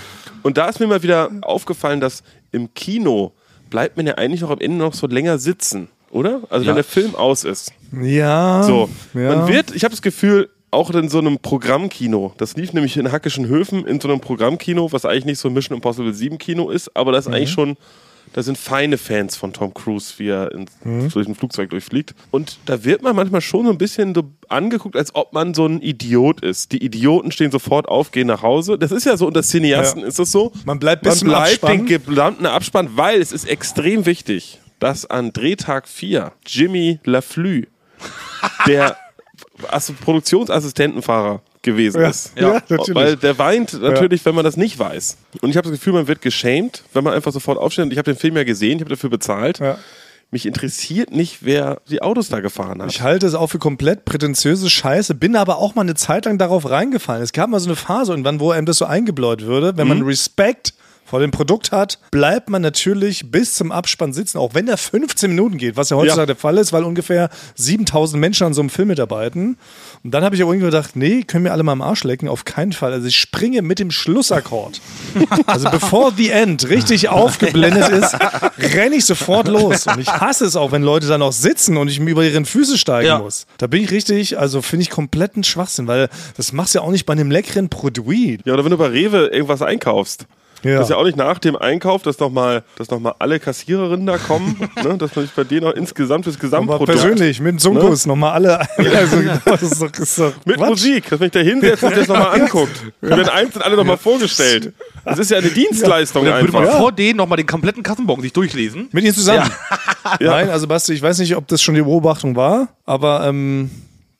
[LAUGHS] und da ist mir mal wieder aufgefallen, dass im Kino bleibt man ja eigentlich noch am Ende noch so länger sitzen, oder? Also Ja. wenn der Film aus ist. ja. So, ja. man wird, ich habe das Gefühl, auch in so einem Programmkino, das lief nämlich in Hackischen Höfen in so einem Programmkino, was eigentlich nicht so ein Mission Impossible 7 Kino ist, aber das ist eigentlich schon, da sind feine Fans von Tom Cruise, wie er in, durch ein Flugzeug durchfliegt. Und da wird man manchmal schon so ein bisschen so angeguckt, als ob man so ein Idiot ist. Die Idioten stehen sofort auf, gehen nach Hause. Das ist ja so unter Cineasten, Ja. ist das so? Man bleibt bis man zum bleibt Abspann. den gesamten Abspann, weil es ist extrem wichtig, dass an Drehtag 4 Jimmy Laflü, der [LAUGHS] also Produktionsassistentenfahrer gewesen Ja, ist. ja, natürlich. Weil der weint natürlich, wenn man das nicht weiß. Und ich habe das Gefühl, man wird geschämt, wenn man einfach sofort aufsteht. Und ich habe den Film ja gesehen, ich habe dafür bezahlt. Ja. Mich interessiert nicht, wer die Autos da gefahren hat. Ich halte es auch für komplett prätentiöse Scheiße, bin aber auch mal eine Zeit lang darauf reingefallen. Es gab mal so eine Phase irgendwann, wo einem das so eingebläut würde. Wenn Mhm. man Respekt vor dem Produkt hat, bleibt man natürlich bis zum Abspann sitzen, auch wenn der 15 Minuten geht, was ja heutzutage Ja. der Fall ist, weil ungefähr 7000 Menschen an so einem Film mitarbeiten. Und dann habe ich aber irgendwie gedacht, nee, können wir alle mal am Arsch lecken, auf keinen Fall. Also ich springe mit dem Schlussakkord. [LAUGHS] Also bevor The End richtig aufgeblendet ist, renne ich sofort los. Und ich hasse es auch, wenn Leute da noch sitzen und ich mir über ihre Füße steigen Ja. muss. Da bin ich richtig, also finde ich kompletten Schwachsinn, weil das machst du ja auch nicht bei einem leckeren Produit. ja, oder wenn du bei Rewe irgendwas einkaufst. Ja. Das ist ja auch nicht nach dem Einkauf, dass nochmal dass noch mal alle Kassiererinnen da kommen, [LAUGHS] ne? dass man sich bei denen auch insgesamt das Aber Gesamtprodukt persönlich, mit Sunkus nochmal alle. [LAUGHS] Also, das ist doch, ist doch Mit Quatsch. Musik, dass man sich da hinsetzt und das nochmal anguckt. [LAUGHS] Und werden einzeln alle nochmal vorgestellt. Das ist ja eine Dienstleistung Dann würde man einfach. vor denen nochmal den kompletten Kassenbon sich durchlesen. Mit ihnen zusammen. Nein, also Basti, ich weiß nicht, ob das schon die Beobachtung war, aber ähm,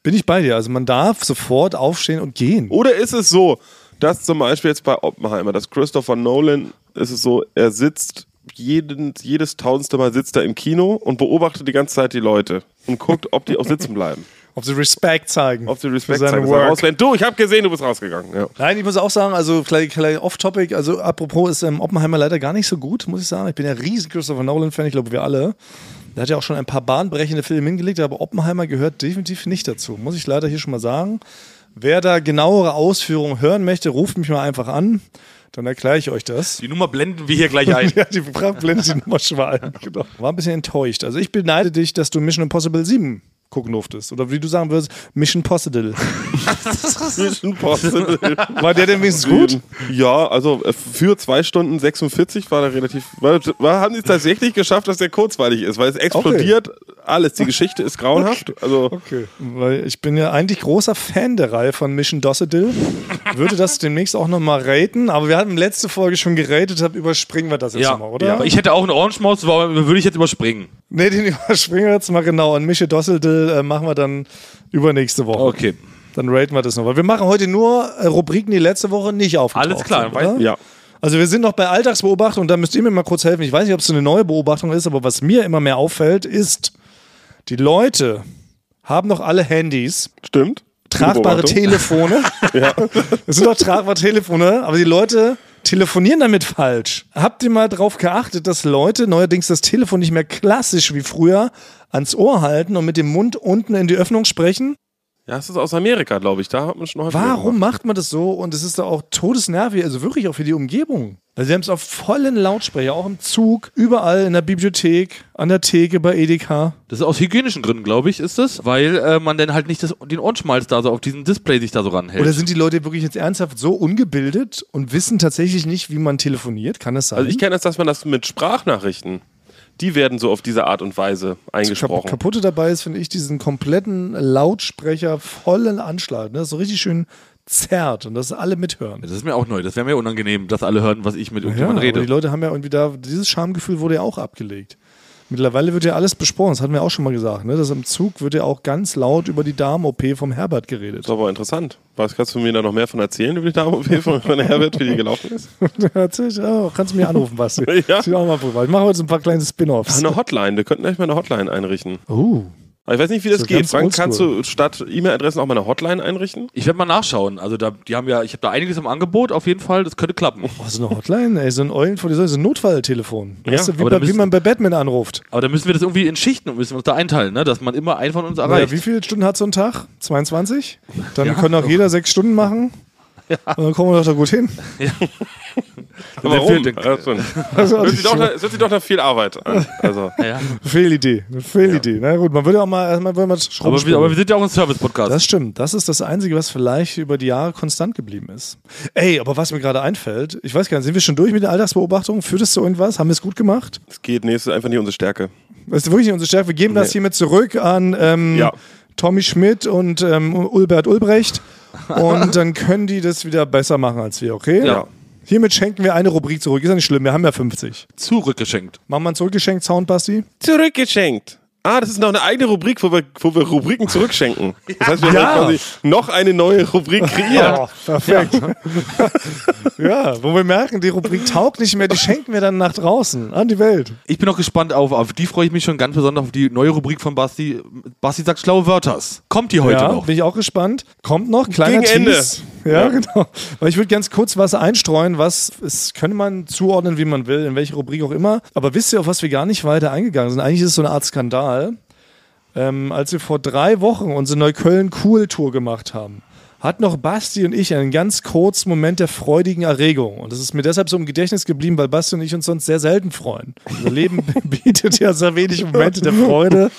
bin ich bei dir. Also man darf sofort aufstehen und gehen. Oder ist es so, dass zum Beispiel jetzt bei Oppenheimer, dass Christopher Nolan, ist es so, er sitzt jeden, jedes tausendste Mal sitzt er im Kino und beobachtet die ganze Zeit die Leute und guckt, ob die auch sitzen bleiben. [LAUGHS] Ob sie Respekt zeigen. Ob sie Respekt zeigen. er rausrennt. Du, ich habe gesehen, du bist rausgegangen. Ja. Nein, ich muss auch sagen, also vielleicht, vielleicht off-topic, also apropos ist ähm, Oppenheimer leider gar nicht so gut, muss ich sagen. Ich bin ja riesen Christopher Nolan-Fan, ich glaube wir alle. Der hat ja auch schon ein paar bahnbrechende Filme hingelegt, aber Oppenheimer gehört definitiv nicht dazu, muss ich leider hier schon mal sagen. Wer da genauere Ausführungen hören möchte, ruft mich mal einfach an, dann erkläre ich euch das. Die Nummer blenden wir hier gleich [LAUGHS] ein. Ja, die Frage blendet die Nummer schon mal ein. [LAUGHS] Genau. War ein bisschen enttäuscht. Also ich beneide dich, dass du Mission Impossible 7 gucken durftest. Oder wie du sagen würdest, Mission Possible. [LAUGHS] Mission Impossible. War der denn wenigstens gut? Ja, also äh, für 2 Stunden 46 war der relativ. War, war, haben sie es tatsächlich geschafft, dass der kurzweilig ist, weil es explodiert alles. Die Geschichte ist grauenhaft. Also Okay. Weil ich bin ja eigentlich großer Fan der Reihe von Mission Dossedill. Würde das demnächst auch nochmal raten, aber wir hatten letzte Folge schon geratet, hab, überspringen wir das jetzt Ja, nochmal, oder? ja. Ich hätte auch einen Orange Maus, aber würde ich jetzt überspringen. nee, den [LAUGHS] überspringen wir jetzt mal genau. Und Mission Dossedill äh, machen wir dann übernächste Woche. Okay. Dann raten wir das noch. Weil wir machen heute nur äh, Rubriken, die letzte Woche nicht aufgetaucht Alles klar, sind, weiß- oder? ja. Also wir sind noch bei Alltagsbeobachtung und da müsst ihr mir mal kurz helfen. Ich weiß nicht, ob es eine neue Beobachtung ist, aber was mir immer mehr auffällt, ist, die Leute haben noch alle Handys, Stimmt. tragbare. Telefone. [LAUGHS] Ja. Es sind doch tragbare Telefone, aber die Leute telefonieren damit falsch. Habt ihr mal drauf geachtet, dass Leute neuerdings das Telefon nicht mehr klassisch wie früher ans Ohr halten und mit dem Mund unten in die Öffnung sprechen? Ja, das ist aus Amerika, glaube ich. Da hat man schon häufiger Warum gemacht. macht man das so? Und es ist doch auch todesnervig, also wirklich auch für die Umgebung. Also sie haben es auf vollen Lautsprecher, auch im Zug, überall in der Bibliothek, an der Theke bei Edeka. Das ist aus hygienischen Gründen, glaube ich, ist das, weil äh, man dann halt nicht das, den Ohrenschmalz da so auf diesem Display sich da so ranhält. Oder sind die Leute wirklich jetzt ernsthaft so ungebildet und wissen tatsächlich nicht, wie man telefoniert? Kann das sein? Also ich kenne das, dass man das mit Sprachnachrichten, die werden so auf diese Art und Weise eingesprochen. Kaputte dabei ist, finde ich, diesen kompletten Lautsprecher vollen Anschlag. Ne? So richtig schön zerrt und dass alle mithören. das ist mir auch neu. Das wäre mir unangenehm, dass alle hören, was ich mit Ja, irgendjemandem aber die rede. Leute haben ja irgendwie da, dieses Schamgefühl wurde ja auch abgelegt. Mittlerweile wird ja alles besprochen, das hatten wir auch schon mal gesagt. Ne? Das im Zug wird ja auch ganz laut über die Darm-OP vom Herbert geredet. Das ist aber interessant. Was kannst du mir da noch mehr von erzählen über die Dame von, von Herbert, wie die gelaufen ist? Erzähl ich, oh, kannst du mir anrufen, Basti? [LAUGHS] Ja. Ich, mache heute so ein paar kleine Spin-Offs. Eine Hotline, wir könnten gleich mal eine Hotline einrichten. Oh. Aber ich weiß nicht, wie das So geht. Frank, oldschool. kannst du statt E-Mail-Adressen auch mal eine Hotline einrichten? Ich werde mal nachschauen. Also da, die haben ja, ich habe da einiges im Angebot, auf jeden Fall, das könnte klappen. Oh, so eine Hotline, ey, so ein Eulen vor so ein Notfalltelefon. Ja, weißt du, wie, bei, wie müssen- man bei Batman anruft. Aber da müssen wir das irgendwie in Schichten, müssen wir uns da einteilen, ne? dass man immer einen von uns Naja, erreicht. wie viele Stunden hat so ein Tag? 22? Dann können auch jeder sechs Stunden machen. Und dann kommen wir doch da gut hin. Aber [LAUGHS] warum? fehlt- Ja. Also, Hört sich doch es hört sich doch nach viel Arbeit an. Also, [LAUGHS] ja. Fehlidee. Fehlidee. Na gut, man würde auch mal erstmal mal aber, Schrauben wir, aber wir sind ja auch ein Service-Podcast. Das stimmt. Das ist das Einzige, was vielleicht über die Jahre konstant geblieben ist. Ey, aber was mir gerade einfällt, ich weiß gar nicht, sind wir schon durch mit der Alltagsbeobachtung? Führt es zu irgendwas? Haben wir es gut gemacht? es geht, nee, es ist einfach nicht unsere Stärke. Das ist wirklich nicht unsere Stärke. Wir geben das Nee. hiermit zurück an ähm, Ja. Tommy Schmidt und ähm, Ulbert Ulbrecht. [LAUGHS] Und dann können die das wieder besser machen als wir, okay? Ja. Hiermit schenken wir eine Rubrik zurück. Ist ja nicht schlimm, wir haben ja 50. Zurückgeschenkt. Machen wir ein zurückgeschenkt Sound, Basti? Zurückgeschenkt. Ah, das ist noch eine eigene Rubrik, wo wir, wo wir Rubriken zurückschenken. Das heißt, wir Ja. haben quasi noch eine neue Rubrik kreiert. Oh, perfekt. Ja. wo wir merken, die Rubrik taugt nicht mehr, die schenken wir dann nach draußen, an die Welt. Ich bin auch gespannt auf, auf die freue ich mich schon ganz besonders auf die neue Rubrik von Basti. Basti sagt schlaue Wörters. Kommt die heute ja, noch? bin ich auch gespannt. Kommt noch, kleiner Gegen Ende. Tease. Ja, genau. Weil ich würde ganz kurz was einstreuen, was es könnte man zuordnen, wie man will, in welche Rubrik auch immer. Aber wisst ihr, auf was wir gar nicht weiter eingegangen sind? Eigentlich ist es so eine Art Skandal. Ähm, als wir vor drei Wochen unsere Neukölln-Cool-Tour gemacht haben, hat noch Basti und ich einen ganz kurzen Moment der freudigen Erregung. Und das ist mir deshalb so im Gedächtnis geblieben, weil Basti und ich uns sonst sehr selten freuen. Unser Leben [LAUGHS] bietet ja sehr wenig Momente der Freude,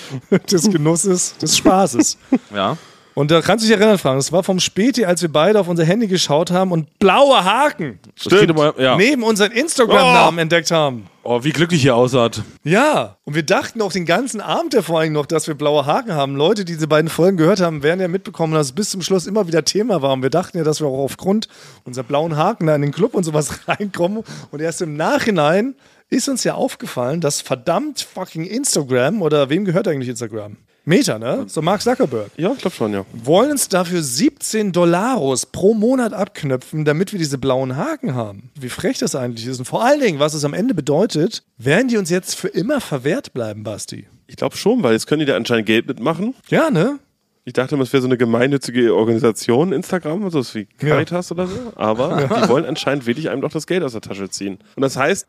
des Genusses, des Spaßes. Ja. Und da kannst du dich erinnern, Frank, das war vom Späti, als wir beide auf unser Handy geschaut haben und blaue Haken immer, ja. neben unseren Instagram-Namen entdeckt haben. Oh, wie glücklich ihr aussagt. Ja, und wir dachten auch den ganzen Abend ja vor allem noch, dass wir blaue Haken haben. Leute, die diese beiden Folgen gehört haben, werden ja mitbekommen, dass es bis zum Schluss immer wieder Thema war. Und wir dachten ja, dass wir auch aufgrund unserer blauen Haken da in den Club und sowas [LAUGHS] reinkommen. Und erst im Nachhinein ist uns ja aufgefallen, dass verdammt fucking Instagram oder wem gehört eigentlich Instagram? Meta, ne? So Mark Zuckerberg. Ja, ich glaube schon, ja. wollen uns dafür 17 Dollaros pro Monat abknöpfen, damit wir diese blauen Haken haben. Wie frech das eigentlich ist. Und vor allen Dingen, was es am Ende bedeutet, werden die uns jetzt für immer verwehrt bleiben, Basti. Ich glaube schon, weil jetzt können die da anscheinend Geld mitmachen. Ja, ne? Ich dachte immer, es wäre so eine gemeinnützige Organisation, Instagram, so wie Caritas oder so. Aber [LAUGHS] die wollen anscheinend wirklich einem doch das Geld aus der Tasche ziehen. Und das heißt,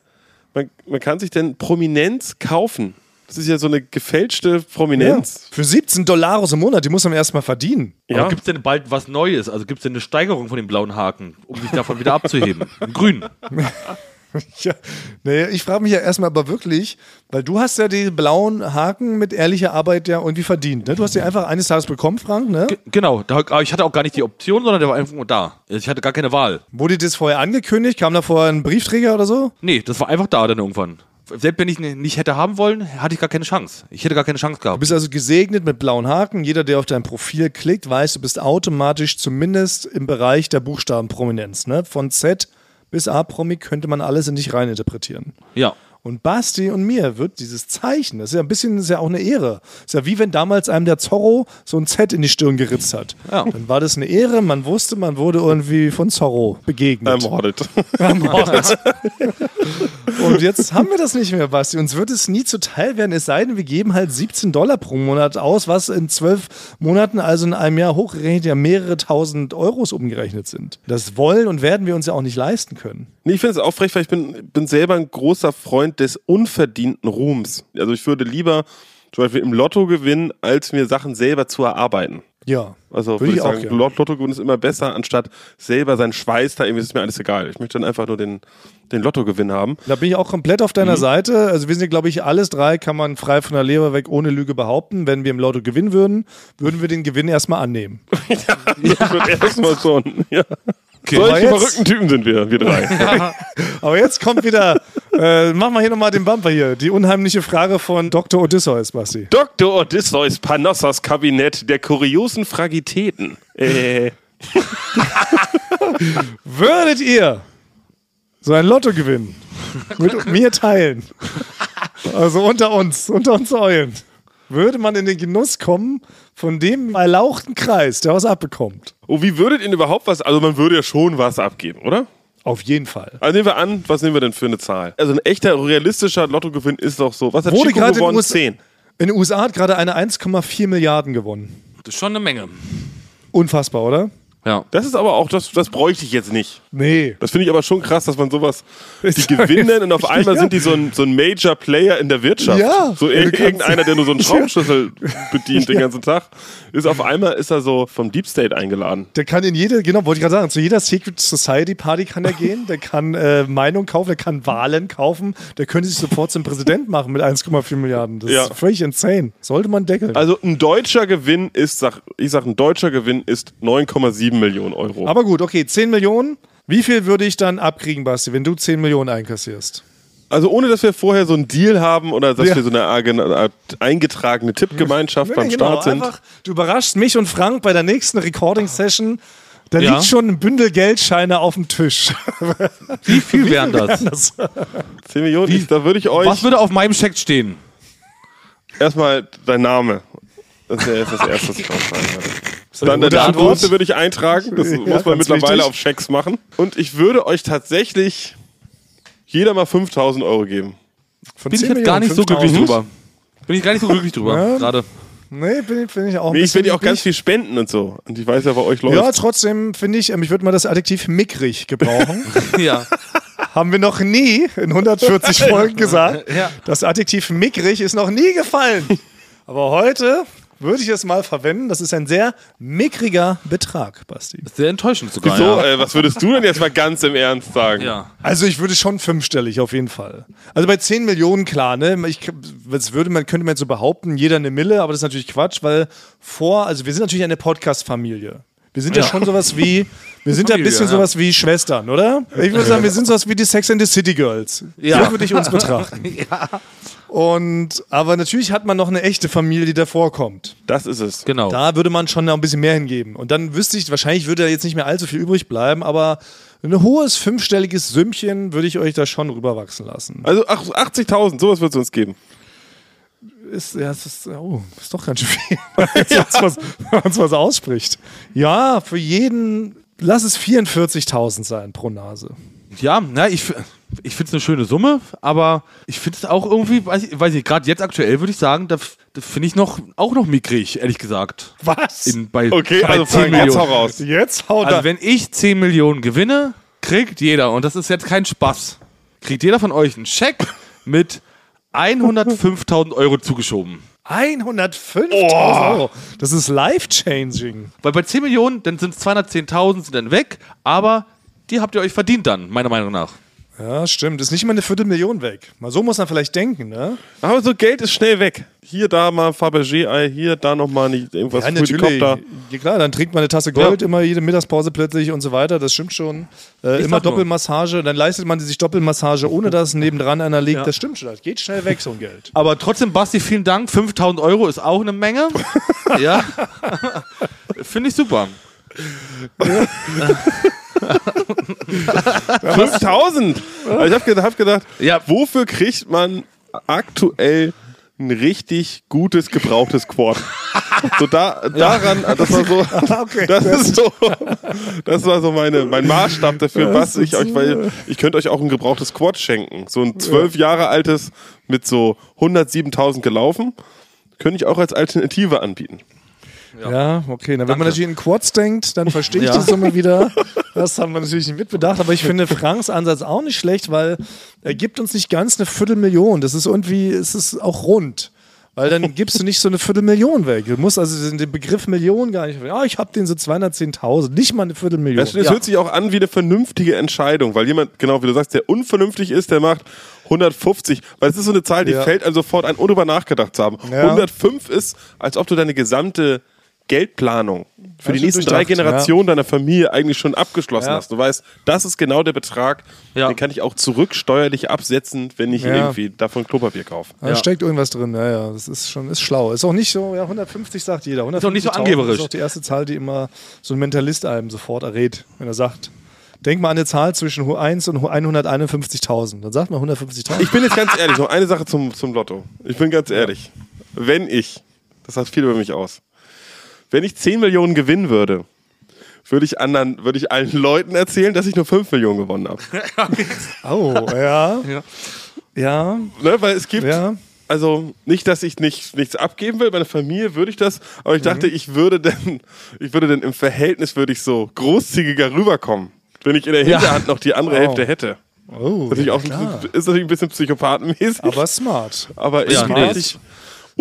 man, man kann sich denn Prominenz kaufen. Das ist ja so eine gefälschte Prominenz. Für 17 Dollaros im Monat, die muss man erstmal verdienen. Ja. Gibt es denn bald was Neues? Also gibt es denn eine Steigerung von den blauen Haken, um sich davon wieder abzuheben? [LAUGHS] Im Grün. [LAUGHS] Ja, nee, ich frage mich ja erstmal aber wirklich, weil du hast ja die blauen Haken mit ehrlicher Arbeit ja irgendwie verdient. Ne? Du hast die einfach eines Tages bekommen, Frank, ne? G genau. Da, aber ich hatte auch gar nicht die Option, sondern der war einfach nur da. Ich hatte gar keine Wahl. Wurde das vorher angekündigt? Kam da vorher ein Briefträger oder so? Nee, das war einfach da dann irgendwann. Selbst wenn ich ihn nicht hätte haben wollen, hatte ich gar keine Chance. Ich hätte gar keine Chance Du gehabt. bist also gesegnet mit blauen Haken. Jeder, der auf dein Profil klickt, weiß, du bist automatisch zumindest im Bereich der Buchstabenprominenz. Ne? Von Z bis A-Promi könnte man alles in dich reininterpretieren. Ja. Und Basti und mir wird dieses Zeichen, das ist ja ein bisschen, ist ja auch eine Ehre. Das ist ja wie wenn damals einem der Zorro so ein Z in die Stirn geritzt hat. Ja. Dann war das eine Ehre, man wusste, man wurde irgendwie von Zorro begegnet. Ermordet. Ermordet. [LAUGHS] Und jetzt haben wir das nicht mehr, Basti. Uns wird es nie zuteil werden, es sei denn, wir geben halt 17 Dollar pro Monat aus, was in zwölf Monaten, also in einem Jahr hochgerechnet, ja mehrere tausend Euros umgerechnet sind. Das wollen und werden wir uns ja auch nicht leisten können. Nee, ich finde es auch frech, weil ich bin, bin selber ein großer Freund des unverdienten Ruhms. Also ich würde lieber zum Beispiel im Lotto gewinnen, als mir Sachen selber zu erarbeiten. Ja. Also Würde würde ich ich auch, sagen, ja. Lot- Lotto gewinnen ist immer besser, anstatt selber seinen Schweiß da irgendwie, ist mir alles egal. Ich möchte dann einfach nur den, den Lottogewinn haben. Da bin ich auch komplett auf deiner Seite. Also wir sind, glaube ich, alles drei kann man frei von der Leber weg ohne Lüge behaupten. Wenn wir im Lotto gewinnen würden, würden wir den Gewinn erstmal annehmen. [LAUGHS] Das wird erstmal schon. Ja. Aber Solche jetzt- verrückten Typen sind wir, wir drei. [LAUGHS] Aber jetzt kommt wieder, äh, machen wir hier nochmal den Bumper hier. Die unheimliche Frage von Dr. Odysseus, Basti. Dr. Odysseus Panossas Kabinett der kuriosen Fragitäten. Äh, [LAUGHS] Würdet ihr so ein Lotto gewinnen? Mit mir teilen. Also unter uns, unter uns Eulen. Würde man in den Genuss kommen von dem erlauchten Kreis, der was abbekommt? Oh, wie würdet ihr überhaupt was? Also man würde ja schon was abgeben, oder? Auf jeden Fall. Also nehmen wir an, was nehmen wir denn für eine Zahl? Also ein echter, realistischer Lottogewinn ist doch so. Was hat Wurde Chico gerade in gewonnen? USA 10. In den USA hat gerade eine 1,4 Milliarden gewonnen. Das ist schon eine Menge. Unfassbar, oder? Ja. Das ist aber auch, das, das bräuchte ich jetzt nicht. Nee. Das finde ich aber schon krass, dass man sowas, die gewinnen und auf einmal Ja. sind die so ein, so ein Major Player in der Wirtschaft. Ja. So Ja, ir irgendeiner, der nur so einen [LAUGHS] Schraubenschlüssel bedient den ganzen Tag, ist auf einmal ist er so vom Deep State eingeladen. Der kann in jede, genau, wollte ich gerade sagen, zu jeder Secret Society Party kann er gehen, der kann äh, Meinung kaufen, der kann Wahlen kaufen, der könnte sich sofort zum Präsident machen mit 1,4 Milliarden. Das Ja. ist völlig insane. Sollte man deckeln. Also ein deutscher Gewinn ist, sag, ich sag, ein deutscher Gewinn ist 9,7 Millionen Euro. Aber gut, okay, 10 Millionen. Wie viel würde ich dann abkriegen, Basti, wenn du 10 Millionen einkassierst? Also ohne, dass wir vorher so einen Deal haben oder dass Ja. wir so eine Art Art eingetragene Tippgemeinschaft beim genau, Start sind. einfach, du überraschst mich und Frank bei der nächsten Recording-Session. Da Ja. liegt schon ein Bündel Geldscheine auf dem Tisch. [LAUGHS] Wie viel wären das? Das- 10 Millionen, ich, da würde ich euch Was würde auf meinem Scheck stehen? erstmal dein Name. Das wäre jetzt das Erste, was ich aufschreiben würde. Dann eine der gute Antwort. Adresse würde ich eintragen. Das [LAUGHS] Ja, muss man mittlerweile wichtig. auf Schecks machen. Und ich würde euch tatsächlich jeder mal 5000 Euro geben. Von Bin ich 10 jetzt gar nicht so glücklich 5000. drüber. Bin ich gar nicht so glücklich drüber, Ja. gerade. Nee, bin, ich- bin ich auch Nee, ich werde ja auch ganz viel spenden und so. Und ich weiß ja, bei euch läuft. Ja, trotzdem finde ich, ähm, ich würde mal das Adjektiv mickrig gebrauchen. [LAUGHS] Ja. [LAUGHS] Haben wir noch nie in 140 Folgen gesagt. Ja. Das Adjektiv mickrig ist noch nie gefallen. Aber heute würde ich es mal verwenden. Das ist ein sehr mickriger Betrag, Basti. Sehr enttäuschend sogar. Wieso? Ja. Äh, was würdest du denn jetzt mal ganz im Ernst sagen? ja. Also ich würde schon fünfstellig auf jeden Fall. Also bei 10 Millionen klar, ne? Ich, das würde man, könnte man jetzt so behaupten, jeder eine Mille, aber das ist natürlich Quatsch, weil vor, also wir sind natürlich eine Podcast-Familie. Wir sind ja. Ja. schon sowas wie, wir sind ja ein bisschen ja. sowas wie Schwestern, oder? Ich würde sagen, wir sind sowas wie die Sex and the City Girls. Ja. So würde ich uns betrachten. [LAUGHS] Und, aber natürlich hat man noch eine echte Familie, die davor kommt. Das ist es. Genau. Da würde man schon noch ein bisschen mehr hingeben. Und dann wüsste ich, wahrscheinlich würde da jetzt nicht mehr allzu viel übrig bleiben, aber ein hohes fünfstelliges Sümmchen würde ich euch da schon rüberwachsen lassen. Also ach, 80.000, sowas wird es uns geben. Ist, ja, es ist, oh, ist doch ganz schön viel, [LAUGHS] wenn man es mal so ausspricht. Ja, für jeden, lass es 44.000 sein pro Nase. Ja, na, ich, ich finde es eine schöne Summe, aber ich finde es auch irgendwie, weiß ich, weiß ich gerade jetzt aktuell würde ich sagen, da, da finde ich noch, auch noch mickrig, ehrlich gesagt. Was? In, bei, Okay, bei also 10 Frank, jetzt hau Millionen. raus. Jetzt haut Also wenn ich 10 Millionen gewinne, kriegt jeder, und das ist jetzt kein Spaß, kriegt jeder von euch einen Scheck mit 105.000 Euro zugeschoben. 105.000 Euro. Das ist life-changing. Weil bei 10 Millionen, dann sind es 210.000 sind dann weg, aber die habt ihr euch verdient dann, meiner Meinung nach. Ja, stimmt. Ist nicht mal eine Viertelmillion weg. Mal so muss man vielleicht denken, ne? Aber so Geld ist schnell weg. Hier, da mal Fabergé-Ei, hier, da nochmal nicht irgendwas Ja, natürlich. Ja, klar, dann trinkt man eine Tasse Gold Ja. immer jede Mittagspause plötzlich und so weiter. Das stimmt schon. Äh, immer sag nur. Doppelmassage. Dann leistet man sich Doppelmassage, ohne dass nebendran einer liegt. Ja. Das stimmt schon. Das geht schnell weg, so ein Geld. [LAUGHS] Aber trotzdem, Basti, vielen Dank. 5000 Euro ist auch eine Menge. [LAUGHS] ja. [LAUGHS] Finde ich super. 5000! Also ich habe gedacht, hab gedacht Ja. wofür kriegt man aktuell ein richtig gutes, gebrauchtes Quad? So da, daran, das war so, [LAUGHS] okay. das ist so, das war so meine, mein Maßstab dafür, was ich euch, weil ich könnte euch auch ein gebrauchtes Quad schenken. So ein zwölf Jahre altes mit so 107.000 gelaufen, könnte ich auch als Alternative anbieten. Ja, okay. Na, wenn man natürlich in Quads denkt, dann verstehe ich Ja. die Summe wieder. [LAUGHS] Das haben wir natürlich nicht mitbedacht. Aber ich finde Franks Ansatz auch nicht schlecht, weil er gibt uns nicht ganz eine Viertelmillion. Das ist irgendwie, es ist auch rund. Weil dann [LAUGHS] gibst du nicht so eine Viertelmillion weg. Du musst also den Begriff Million gar nicht. Ja, ich habe den so 210.000, nicht mal eine Viertelmillion. Das, das hört sich auch an wie eine vernünftige Entscheidung, weil jemand, genau wie du sagst, der unvernünftig ist, der macht 150, weil es ist so eine Zahl, die Ja. fällt einem sofort ein, ohne darüber nachgedacht zu haben. Ja. 105 ist, als ob du deine gesamte Geldplanung für Ja, die nächsten drei Generationen deiner Familie eigentlich schon abgeschlossen Ja. hast. Du weißt, das ist genau der Betrag, Ja. den kann ich auch zurücksteuerlich absetzen, wenn ich Ja. irgendwie davon Klopapier kaufe. Da Ja. steckt irgendwas drin, ja, ja. Das ist schon, ist schlau. Ist auch nicht so, ja, 150 sagt jeder. auch nicht so 150.000 angeberisch. ist auch die erste Zahl, die immer so ein Mentalist einem sofort errät, wenn er sagt, denk mal an eine Zahl zwischen 1 und 151.000. Dann sagt man 150.000. Ich bin jetzt ganz ehrlich, noch eine Sache zum, zum Lotto. Ich bin ganz ehrlich. Wenn ich, das sagt viel über mich aus, wenn ich 10 Millionen gewinnen würde, würde ich anderen, würde ich allen Leuten erzählen, dass ich nur 5 Millionen gewonnen habe. [LAUGHS] Oh, ja. Ja. Ne? Weil es gibt, Ja. also nicht, dass ich nicht, nichts abgeben will, meine Familie würde ich das, aber ich dachte, ich würde denn, ich würde denn im Verhältnis würde ich so großzügiger rüberkommen, wenn ich in der Hinterhand noch die andere Oh. Hälfte hätte. Oh, Das ist, ja, auch, klar. ist natürlich ein bisschen psychopathenmäßig. Aber smart. Aber ich, Ja, ist- ich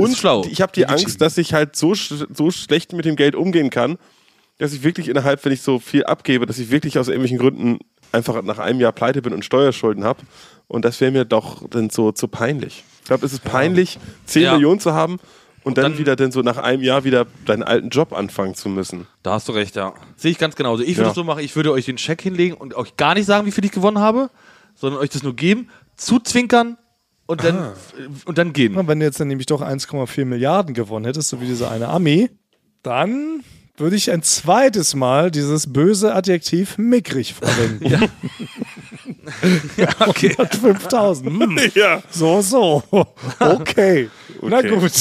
und schlau. ich habe die Angst, dass ich halt so, so schlecht mit dem Geld umgehen kann, dass ich wirklich innerhalb, wenn ich so viel abgebe, dass ich wirklich aus irgendwelchen Gründen einfach nach einem Jahr pleite bin und Steuerschulden habe. Und das wäre mir doch dann so zu peinlich. Ich glaube, es ist peinlich, 10 Ja. Millionen zu haben und dann, dann- wieder dann so nach einem Jahr wieder deinen alten Job anfangen zu müssen. Da hast du recht, ja. Sehe ich ganz genauso. Ich würde Ja. es so machen, ich würde euch den Scheck hinlegen und euch gar nicht sagen, wie viel ich gewonnen habe, sondern euch das nur geben, zuzwinkern und dann, und dann gehen. Na, Wenn du jetzt dann nämlich doch 1,4 Milliarden gewonnen hättest, so wie dieser eine Ami, dann würde ich ein zweites Mal dieses böse Adjektiv mickrig verwenden. ja. [LAUGHS] Okay. 5000. Hm. [LAUGHS] Ja. So, so. Okay. [LAUGHS] Na Okay. gut.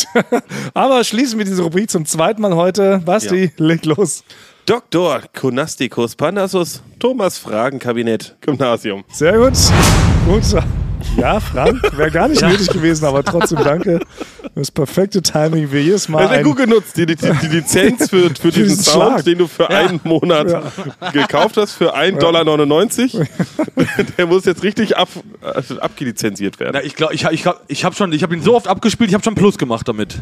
Aber schließen wir diese Rubrik zum zweiten Mal heute. Basti, leg los. Dr. Konastikus Pandasus, Thomas Fragenkabinett, Gymnasium. Sehr gut. Gut. Ja, Frank, wäre gar nicht nötig gewesen, aber trotzdem danke. Das perfekte Timing, wie jedes Mal. Das ist ja ein- gut genutzt. Die, die, die Lizenz für, [LAUGHS] für diesen diesen Sound, Schlag. den du für einen Monat gekauft hast, für 1,99 Dollar, der muss jetzt richtig ab, also abgelizenziert werden. Na, ich glaube, ich, ich, ich habe schon, ich habe ihn so oft abgespielt, ich habe schon Plus gemacht damit.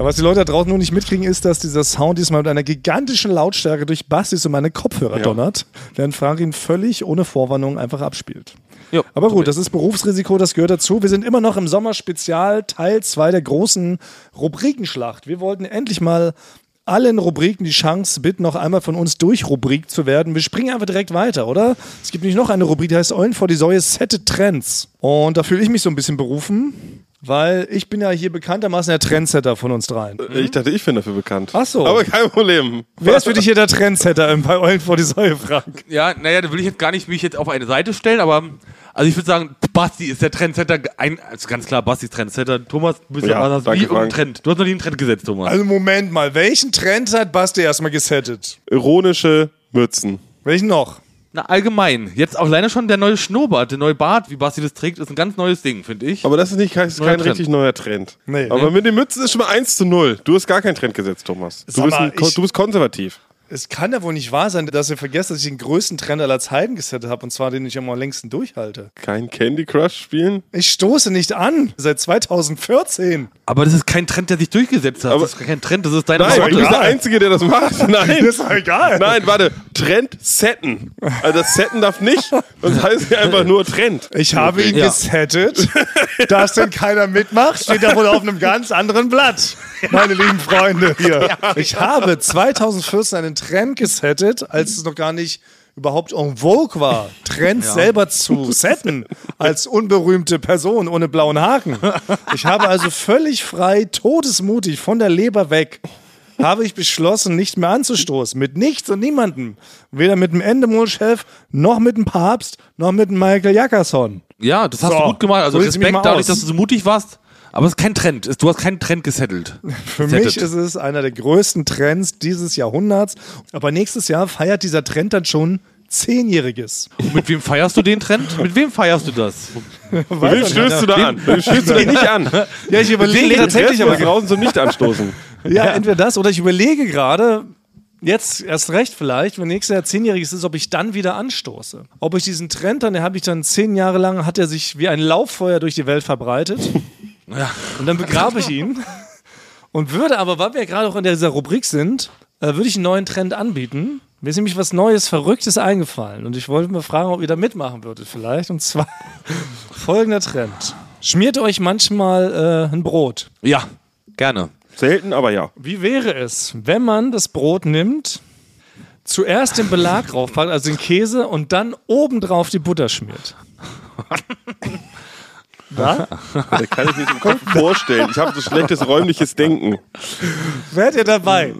Aber was die Leute da draußen nur nicht mitkriegen, ist, dass dieser Sound diesmal mit einer gigantischen Lautstärke durch Bastis und meine Kopfhörer Ja. donnert, während Frank ihn völlig ohne Vorwarnung einfach abspielt. Jo. Aber gut, das ist Berufsrisiko, das gehört dazu. Wir sind immer noch im Sommerspezial, Teil 2 der großen Rubrikenschlacht. Wir wollten endlich mal allen Rubriken die Chance bitten, noch einmal von uns durchrubrikt zu werden. Wir springen einfach direkt weiter, oder? Es gibt nämlich noch eine Rubrik, die heißt Eulen vor die Säue Sette Trends. Und da fühle ich mich so ein bisschen berufen, weil ich bin ja hier bekanntermaßen der Trendsetter von uns dreien. Ich dachte, ich bin dafür bekannt. Ach so. Aber kein Problem. Wer ist für dich hier der Trendsetter bei Eulen vor die Säue, Frank? Ja, naja, da will ich jetzt gar nicht mich jetzt auf eine Seite stellen, aber also ich würde sagen, Basti ist der Trendsetter, ein, also ganz klar, Basti ist Trendsetter. Thomas, du bist Ja, ja, hast danke, wie irgendein Frank. Trend. Du hast noch nie einen Trend gesetzt, Thomas. Also Moment mal, welchen Trend hat Basti erstmal gesettet? Ironische Mützen. Welchen noch? Na, allgemein. Jetzt auch alleine schon der neue Schnurrbart, der neue Bart, wie Basti das trägt, ist ein ganz neues Ding, finde ich. Aber das ist nicht kein, ist kein Trend. richtig neuer Trend. Nee. Aber mit den Mützen ist schon mal 1 zu 0. Du hast gar keinen Trend gesetzt, Thomas. Du Sag bist, mal, ein, du bist konservativ. Es kann ja wohl nicht wahr sein, dass ihr vergesst, dass ich den größten Trend aller Zeiten gesettet habe, und zwar den ich am längsten durchhalte. Kein Candy Crush spielen? Ich stoße nicht an, seit 2014. Aber das ist kein Trend, der sich durchgesetzt hat. Aber- das ist kein Trend, das ist deine Nein, doch du bist der Einzige, der das macht. [LAUGHS] Nein. Ist doch egal. Nein, warte. Trend setten. Also das Setten darf nicht, sonst heißt es einfach nur Trend. Ich habe ihn Ja. gesettet. [LAUGHS] Dass denn keiner mitmacht, steht ja wohl auf einem ganz anderen Blatt. Meine lieben Freunde hier. Ich habe 2014 einen Trend gesettet, als es noch gar nicht überhaupt en vogue war, Trends selber zu setten als unberühmte Person ohne blauen Haken. Ich habe also völlig frei, todesmutig von der Leber weg habe ich beschlossen, nicht mehr anzustoßen. Mit nichts und niemandem. Weder mit dem Endemol-Chef, noch mit dem Papst, noch mit dem Michael Jackerson. Ja, das hast So, du gut gemacht. Also so Respekt dadurch, aus. dass du so mutig warst. Aber es ist kein Trend. Es- Du hast keinen Trend gesettelt. Für mich ist es einer der größten Trends dieses Jahrhunderts. Aber nächstes Jahr feiert dieser Trend dann schon Zehnjähriges. Und mit wem feierst du den Trend? Mit wem feierst du das? [LAUGHS] Wen stößt du da an? Wen stößt du dich nicht an? Ja, ich überlege tatsächlich, aber draußen zum Nicht-Anstoßen. [LAUGHS] ja, entweder das oder ich überlege gerade, jetzt erst recht vielleicht, wenn nächstes Jahr Zehnjähriges ist, ob ich dann wieder anstoße. Ob ich diesen Trend dann, den habe ich dann zehn Jahre lang, hat er sich wie ein Lauffeuer durch die Welt verbreitet. Ja. Und dann begrabe ich ihn. Und würde aber, weil wir ja gerade auch in dieser Rubrik sind, äh, würde ich einen neuen Trend anbieten. Mir ist nämlich was Neues, Verrücktes eingefallen. Und ich wollte mal fragen, ob ihr da mitmachen würdet vielleicht. Und zwar [LAUGHS] folgender Trend. Schmiert euch manchmal äh, ein Brot. Ja, gerne. Selten, aber ja. Wie wäre es, wenn man das Brot nimmt, zuerst den Belag [LAUGHS] draufpackt, also den Käse, und dann obendrauf die Butter schmiert? [LAUGHS] [LAUGHS] Da? Das kann ich nicht im Kopf vorstellen. Ich habe so schlechtes räumliches Denken. Wärt ihr dabei?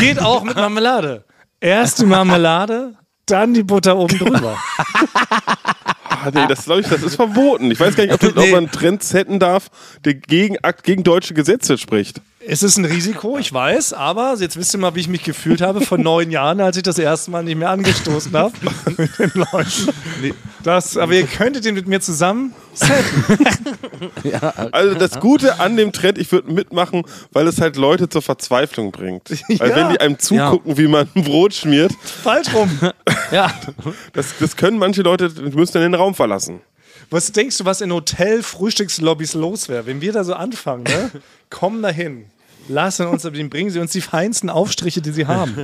Geht auch mit Marmelade. Erst die Marmelade, dann die Butter oben drüber. Ah, nee, das glaube ich, das ist verboten. Ich weiß gar nicht, ob, das, ob man Trends setzen darf, der gegen, gegen deutsche Gesetze spricht. Es ist ein Risiko, ich weiß, aber jetzt wisst ihr mal, wie ich mich gefühlt habe vor neun Jahren, als ich das erste Mal nicht mehr angestoßen habe mit den Leuten. Das, aber ihr könntet den mit mir zusammen setten. [LAUGHS] Also das Gute an dem Trend, ich würde mitmachen, weil es halt Leute zur Verzweiflung bringt. [LAUGHS] Weil Ja. wenn die einem zugucken, wie man ein Brot schmiert, Falsch rum. [LAUGHS] Ja. das, das können manche Leute, die müssen dann den Raum verlassen. Was denkst du, was in Hotel-Frühstückslobbys los wäre, wenn wir da so anfangen, ne? Kommen da hin. Lassen uns, bringen sie uns die feinsten Aufstriche, die sie haben.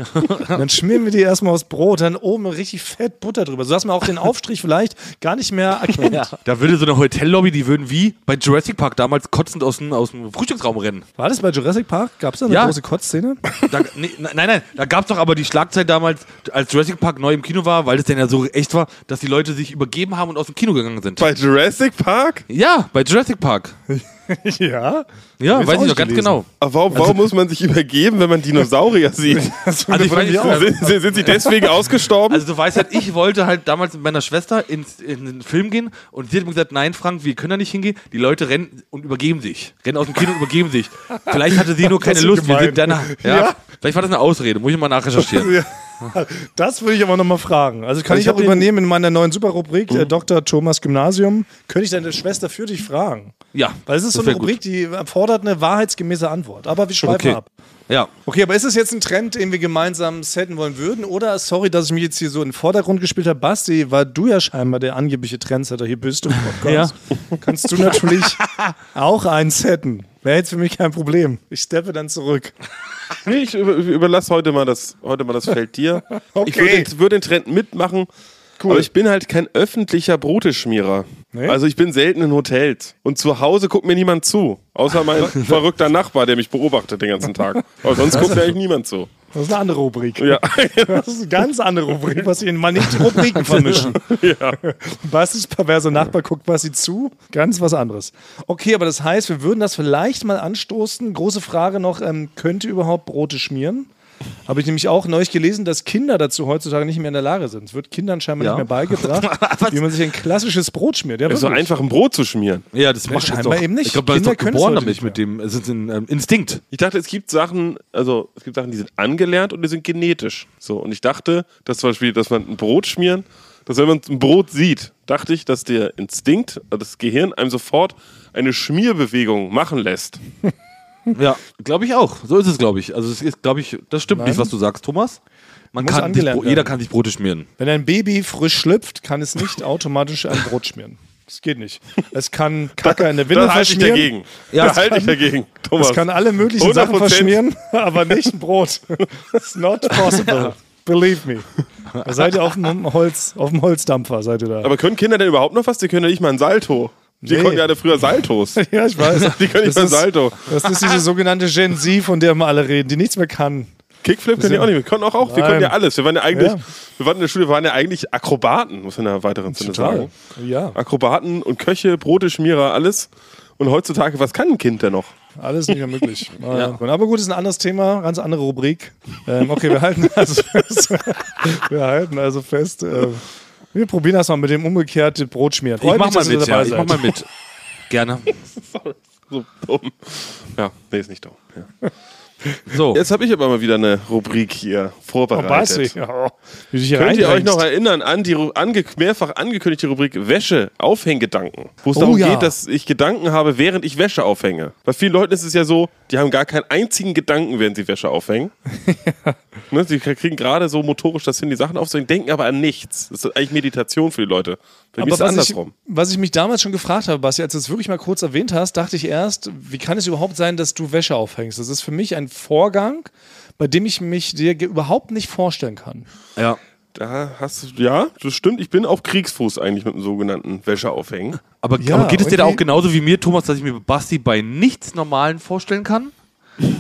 Dann schmieren wir die erstmal aufs Brot, dann oben richtig fett Butter drüber, sodass man auch den Aufstrich vielleicht gar nicht mehr erkennt. Da würde so eine Hotellobby, die würden wie bei Jurassic Park damals kotzend aus dem, aus dem Frühstücksraum rennen. War das bei Jurassic Park? Gab es da eine Ja. große Kotzszene? Da, nee, nein, nein, da gab es doch aber die Schlagzeit damals, als Jurassic Park neu im Kino war, weil das dann ja so echt war, dass die Leute sich übergeben haben und aus dem Kino gegangen sind. Bei Jurassic Park? Ja, bei Jurassic Park. [LAUGHS] [LAUGHS] ja. Ja, weiß ich noch ganz genau. Aber warum, warum muss man sich übergeben, wenn man Dinosaurier [LAUGHS] sieht? Also ich weiß sind, sind, sind sie deswegen ausgestorben? Also du weißt halt, ich wollte halt damals mit meiner Schwester ins, in den Film gehen und sie hat mir gesagt, nein Frank, wir können da nicht hingehen. Die Leute rennen und übergeben sich. Rennen aus dem Kino und übergeben sich. Vielleicht hatte sie nur keine Lust. Wir sind danach, ja, Ja. Vielleicht war das eine Ausrede, muss ich mal nachrecherchieren. Ja. [LAUGHS] Das würde ich aber nochmal fragen. Also kann Ich ich, auch übernehmen in meiner neuen Superrubrik, äh, Dr. Thomas Gymnasium. Könnte ich deine Schwester für dich fragen? Ja, Weil es ist so eine Rubrik, die erfordert eine wahrheitsgemäße Antwort. Aber wir schweifen Okay. ab. Ja. Okay, aber ist es jetzt ein Trend, den wir gemeinsam setten wollen würden? Oder, sorry, dass ich mich jetzt hier so in den Vordergrund gespielt habe, Basti, weil du ja scheinbar der angebliche Trendsetter hier bist im Podcast, kannst du natürlich [LAUGHS] auch einen setten. Wäre jetzt für mich kein Problem. Ich steppe dann zurück. [LAUGHS] Nee, ich über, überlasse heute mal das, heute mal das Feld dir. [LAUGHS] Ich würde Okay. den, Trend mitmachen. Aber ich bin halt kein öffentlicher Broteschmierer. Nee? Also ich bin selten in Hotels. Und zu Hause guckt mir niemand zu. Außer mein [LAUGHS] verrückter Nachbar, der mich beobachtet den ganzen Tag. Aber sonst guckt mir eigentlich niemand zu. Das ist eine andere Rubrik. Ja. [LAUGHS] Das ist eine ganz andere Rubrik, was ich mal nicht die Rubriken vermischen. [LAUGHS] ja. Bastis perverser Nachbar guckt Basti zu, ganz was anderes. Okay, aber das heißt, wir würden das vielleicht mal anstoßen. Große Frage noch, ähm, könnt ihr überhaupt Brote schmieren? Habe ich nämlich auch neulich gelesen, dass Kinder dazu heutzutage nicht mehr in der Lage sind. Es wird Kindern scheinbar Ja. nicht mehr beigebracht, [LAUGHS] wie man sich ein klassisches Brot schmiert. Ja, ist so einfach, ein Brot zu schmieren. Ja, das macht scheinbar doch, eben nicht. Ich glaube, man ist Kinder können es geboren damit, nicht mit dem, es ist ein ähm, Instinkt. Ich dachte, es gibt Sachen, also es gibt Sachen, die sind angelernt und die sind genetisch. So, und ich dachte, dass zum Beispiel, dass man ein Brot schmieren, dass wenn man ein Brot sieht, dachte ich, dass der Instinkt, also das Gehirn einem sofort eine Schmierbewegung machen lässt. Ja, glaube ich auch. So ist es, glaube ich. Also es ist, glaube ich, das stimmt Nein. nicht, was du sagst, Thomas. Man Muss kann sich, jeder werden. kann sich Brote schmieren. Wenn ein Baby frisch schlüpft, kann es nicht automatisch ein Brot schmieren. Das geht nicht. Es kann Kacke in der Windel Da halte ich verschmieren. dagegen. Ja, da halte ich dagegen, Thomas. Es kann alle möglichen Sachen 100%. verschmieren, aber nicht ein Brot. It's not possible. Believe me. Da seid ihr auf dem, Holz, auf dem Holzdampfer, seid ihr da. Aber können Kinder denn überhaupt noch was? Die können ja nicht mal ein Salto. Die Nee. konnten ja alle früher Saltos. [LAUGHS] ja, ich weiß. Die können nicht ist- Salto. Das ist diese sogenannte Gen Z, von der wir alle reden, die nichts mehr kann. Kickflip können die auch nicht. Wir können auch, auch wir können ja alles. Wir waren ja eigentlich, Ja. wir waren in der Schule, wir waren ja eigentlich Akrobaten, muss man in der weiteren Sinne sagen. Ja, Akrobaten und Köche, Brote, Schmierer, alles. Und heutzutage, was kann ein Kind denn noch? alles nicht mehr möglich. [LAUGHS] Ja. Aber gut, ist ein anderes Thema, ganz andere Rubrik. Ähm, okay, wir halten also fest. [LAUGHS] wir halten also fest. Äh, wir probieren das mal mit dem umgekehrten Brotschmieren. Ich mach mal mit, ja. Ich mach mal mit. Gerne. [LAUGHS] So dumm. Ja, nee, ist nicht dumm. Ja. So. Jetzt habe ich aber mal wieder eine Rubrik hier Oh, vorbereitet. Ja, dich hier Könnt ihr euch noch erinnern an die ange mehrfach angekündigte Rubrik Wäsche, Aufhänggedanken? Wo es Oh darum ja. geht, dass ich Gedanken habe, während ich Wäsche aufhänge. Bei vielen Leuten ist es ja so, die haben gar keinen einzigen Gedanken, während sie Wäsche aufhängen. [LAUGHS] ne, sie kriegen gerade so motorisch das hin, die Sachen aufzuhängen, denken aber an nichts. Das ist eigentlich Meditation für die Leute. Bei mir ist es was ich, andersrum. was ich mich damals schon gefragt habe, Basti, als du es wirklich mal kurz erwähnt hast, dachte ich erst, wie kann es überhaupt sein, dass du Wäsche aufhängst? Das ist für mich ein Vorgang, bei dem ich mich dir überhaupt nicht vorstellen kann. Ja. Da hast du, ja, das stimmt. Ich bin auf Kriegsfuß eigentlich mit dem sogenannten Wäsche aufhängen. Aber, Ja, aber geht es dir da auch genauso wie mir, Thomas, dass ich mir Basti bei nichts Normalen vorstellen kann?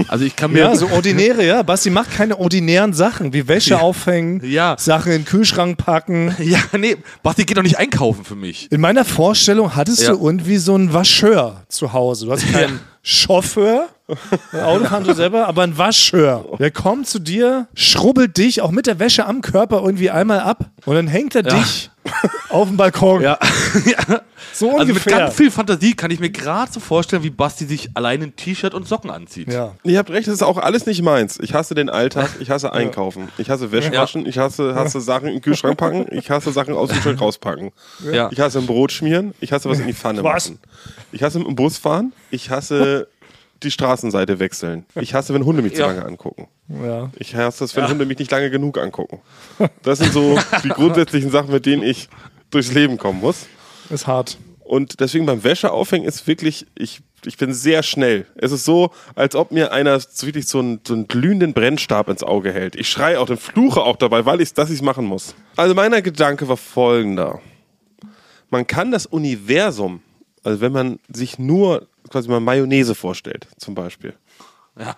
Also ich kann mir. Ja, so ordinäre, ja. Basti macht keine ordinären Sachen, wie Wäsche aufhängen, Ja. Sachen in den Kühlschrank packen. [LAUGHS] ja, nee, Basti geht doch nicht einkaufen für mich. In meiner Vorstellung hattest Ja. du irgendwie so einen Wascheur zu Hause. Du hast keinen Chauffeur, Autofahren du selber, aber ein Waschhör. Der kommt zu dir, schrubbelt dich auch mit der Wäsche am Körper irgendwie einmal ab und dann hängt er dich auf dem Balkon. [LAUGHS] Ja. So Also mit ungefähr. ganz viel Fantasie kann ich mir gerade so vorstellen, wie Basti sich allein ein T-Shirt und Socken anzieht. ja. Ihr habt recht, das ist auch alles nicht meins. Ich hasse den Alltag, ich hasse Einkaufen, ich hasse Wäsche Ja. waschen, ich hasse, hasse Sachen in den Kühlschrank packen, ich hasse Sachen aus dem Kühlschrank [LAUGHS] rauspacken. Ja. Ich hasse ein Brot schmieren, ich hasse was in die Pfanne Was? machen. Ich hasse mit dem Bus fahren, ich hasse die Straßenseite wechseln. Ich hasse, wenn Hunde mich zu Ja. lange angucken. ja. Ich hasse es, wenn Hunde mich nicht lange genug angucken. [LAUGHS] Das sind so die grundsätzlichen Sachen, mit denen ich durchs Leben kommen muss. Ist hart. Und deswegen beim Wäscheaufhängen ist wirklich, ich, ich bin sehr schnell. Es ist so, als ob mir einer so wirklich so einen, so einen glühenden Brennstab ins Auge hält. Ich schreie auch und fluche auch dabei, weil ich dass ich es machen muss. Also mein Gedanke war folgender. Man kann das Universum, also wenn man sich nur quasi mal Mayonnaise vorstellt, zum Beispiel, Ja.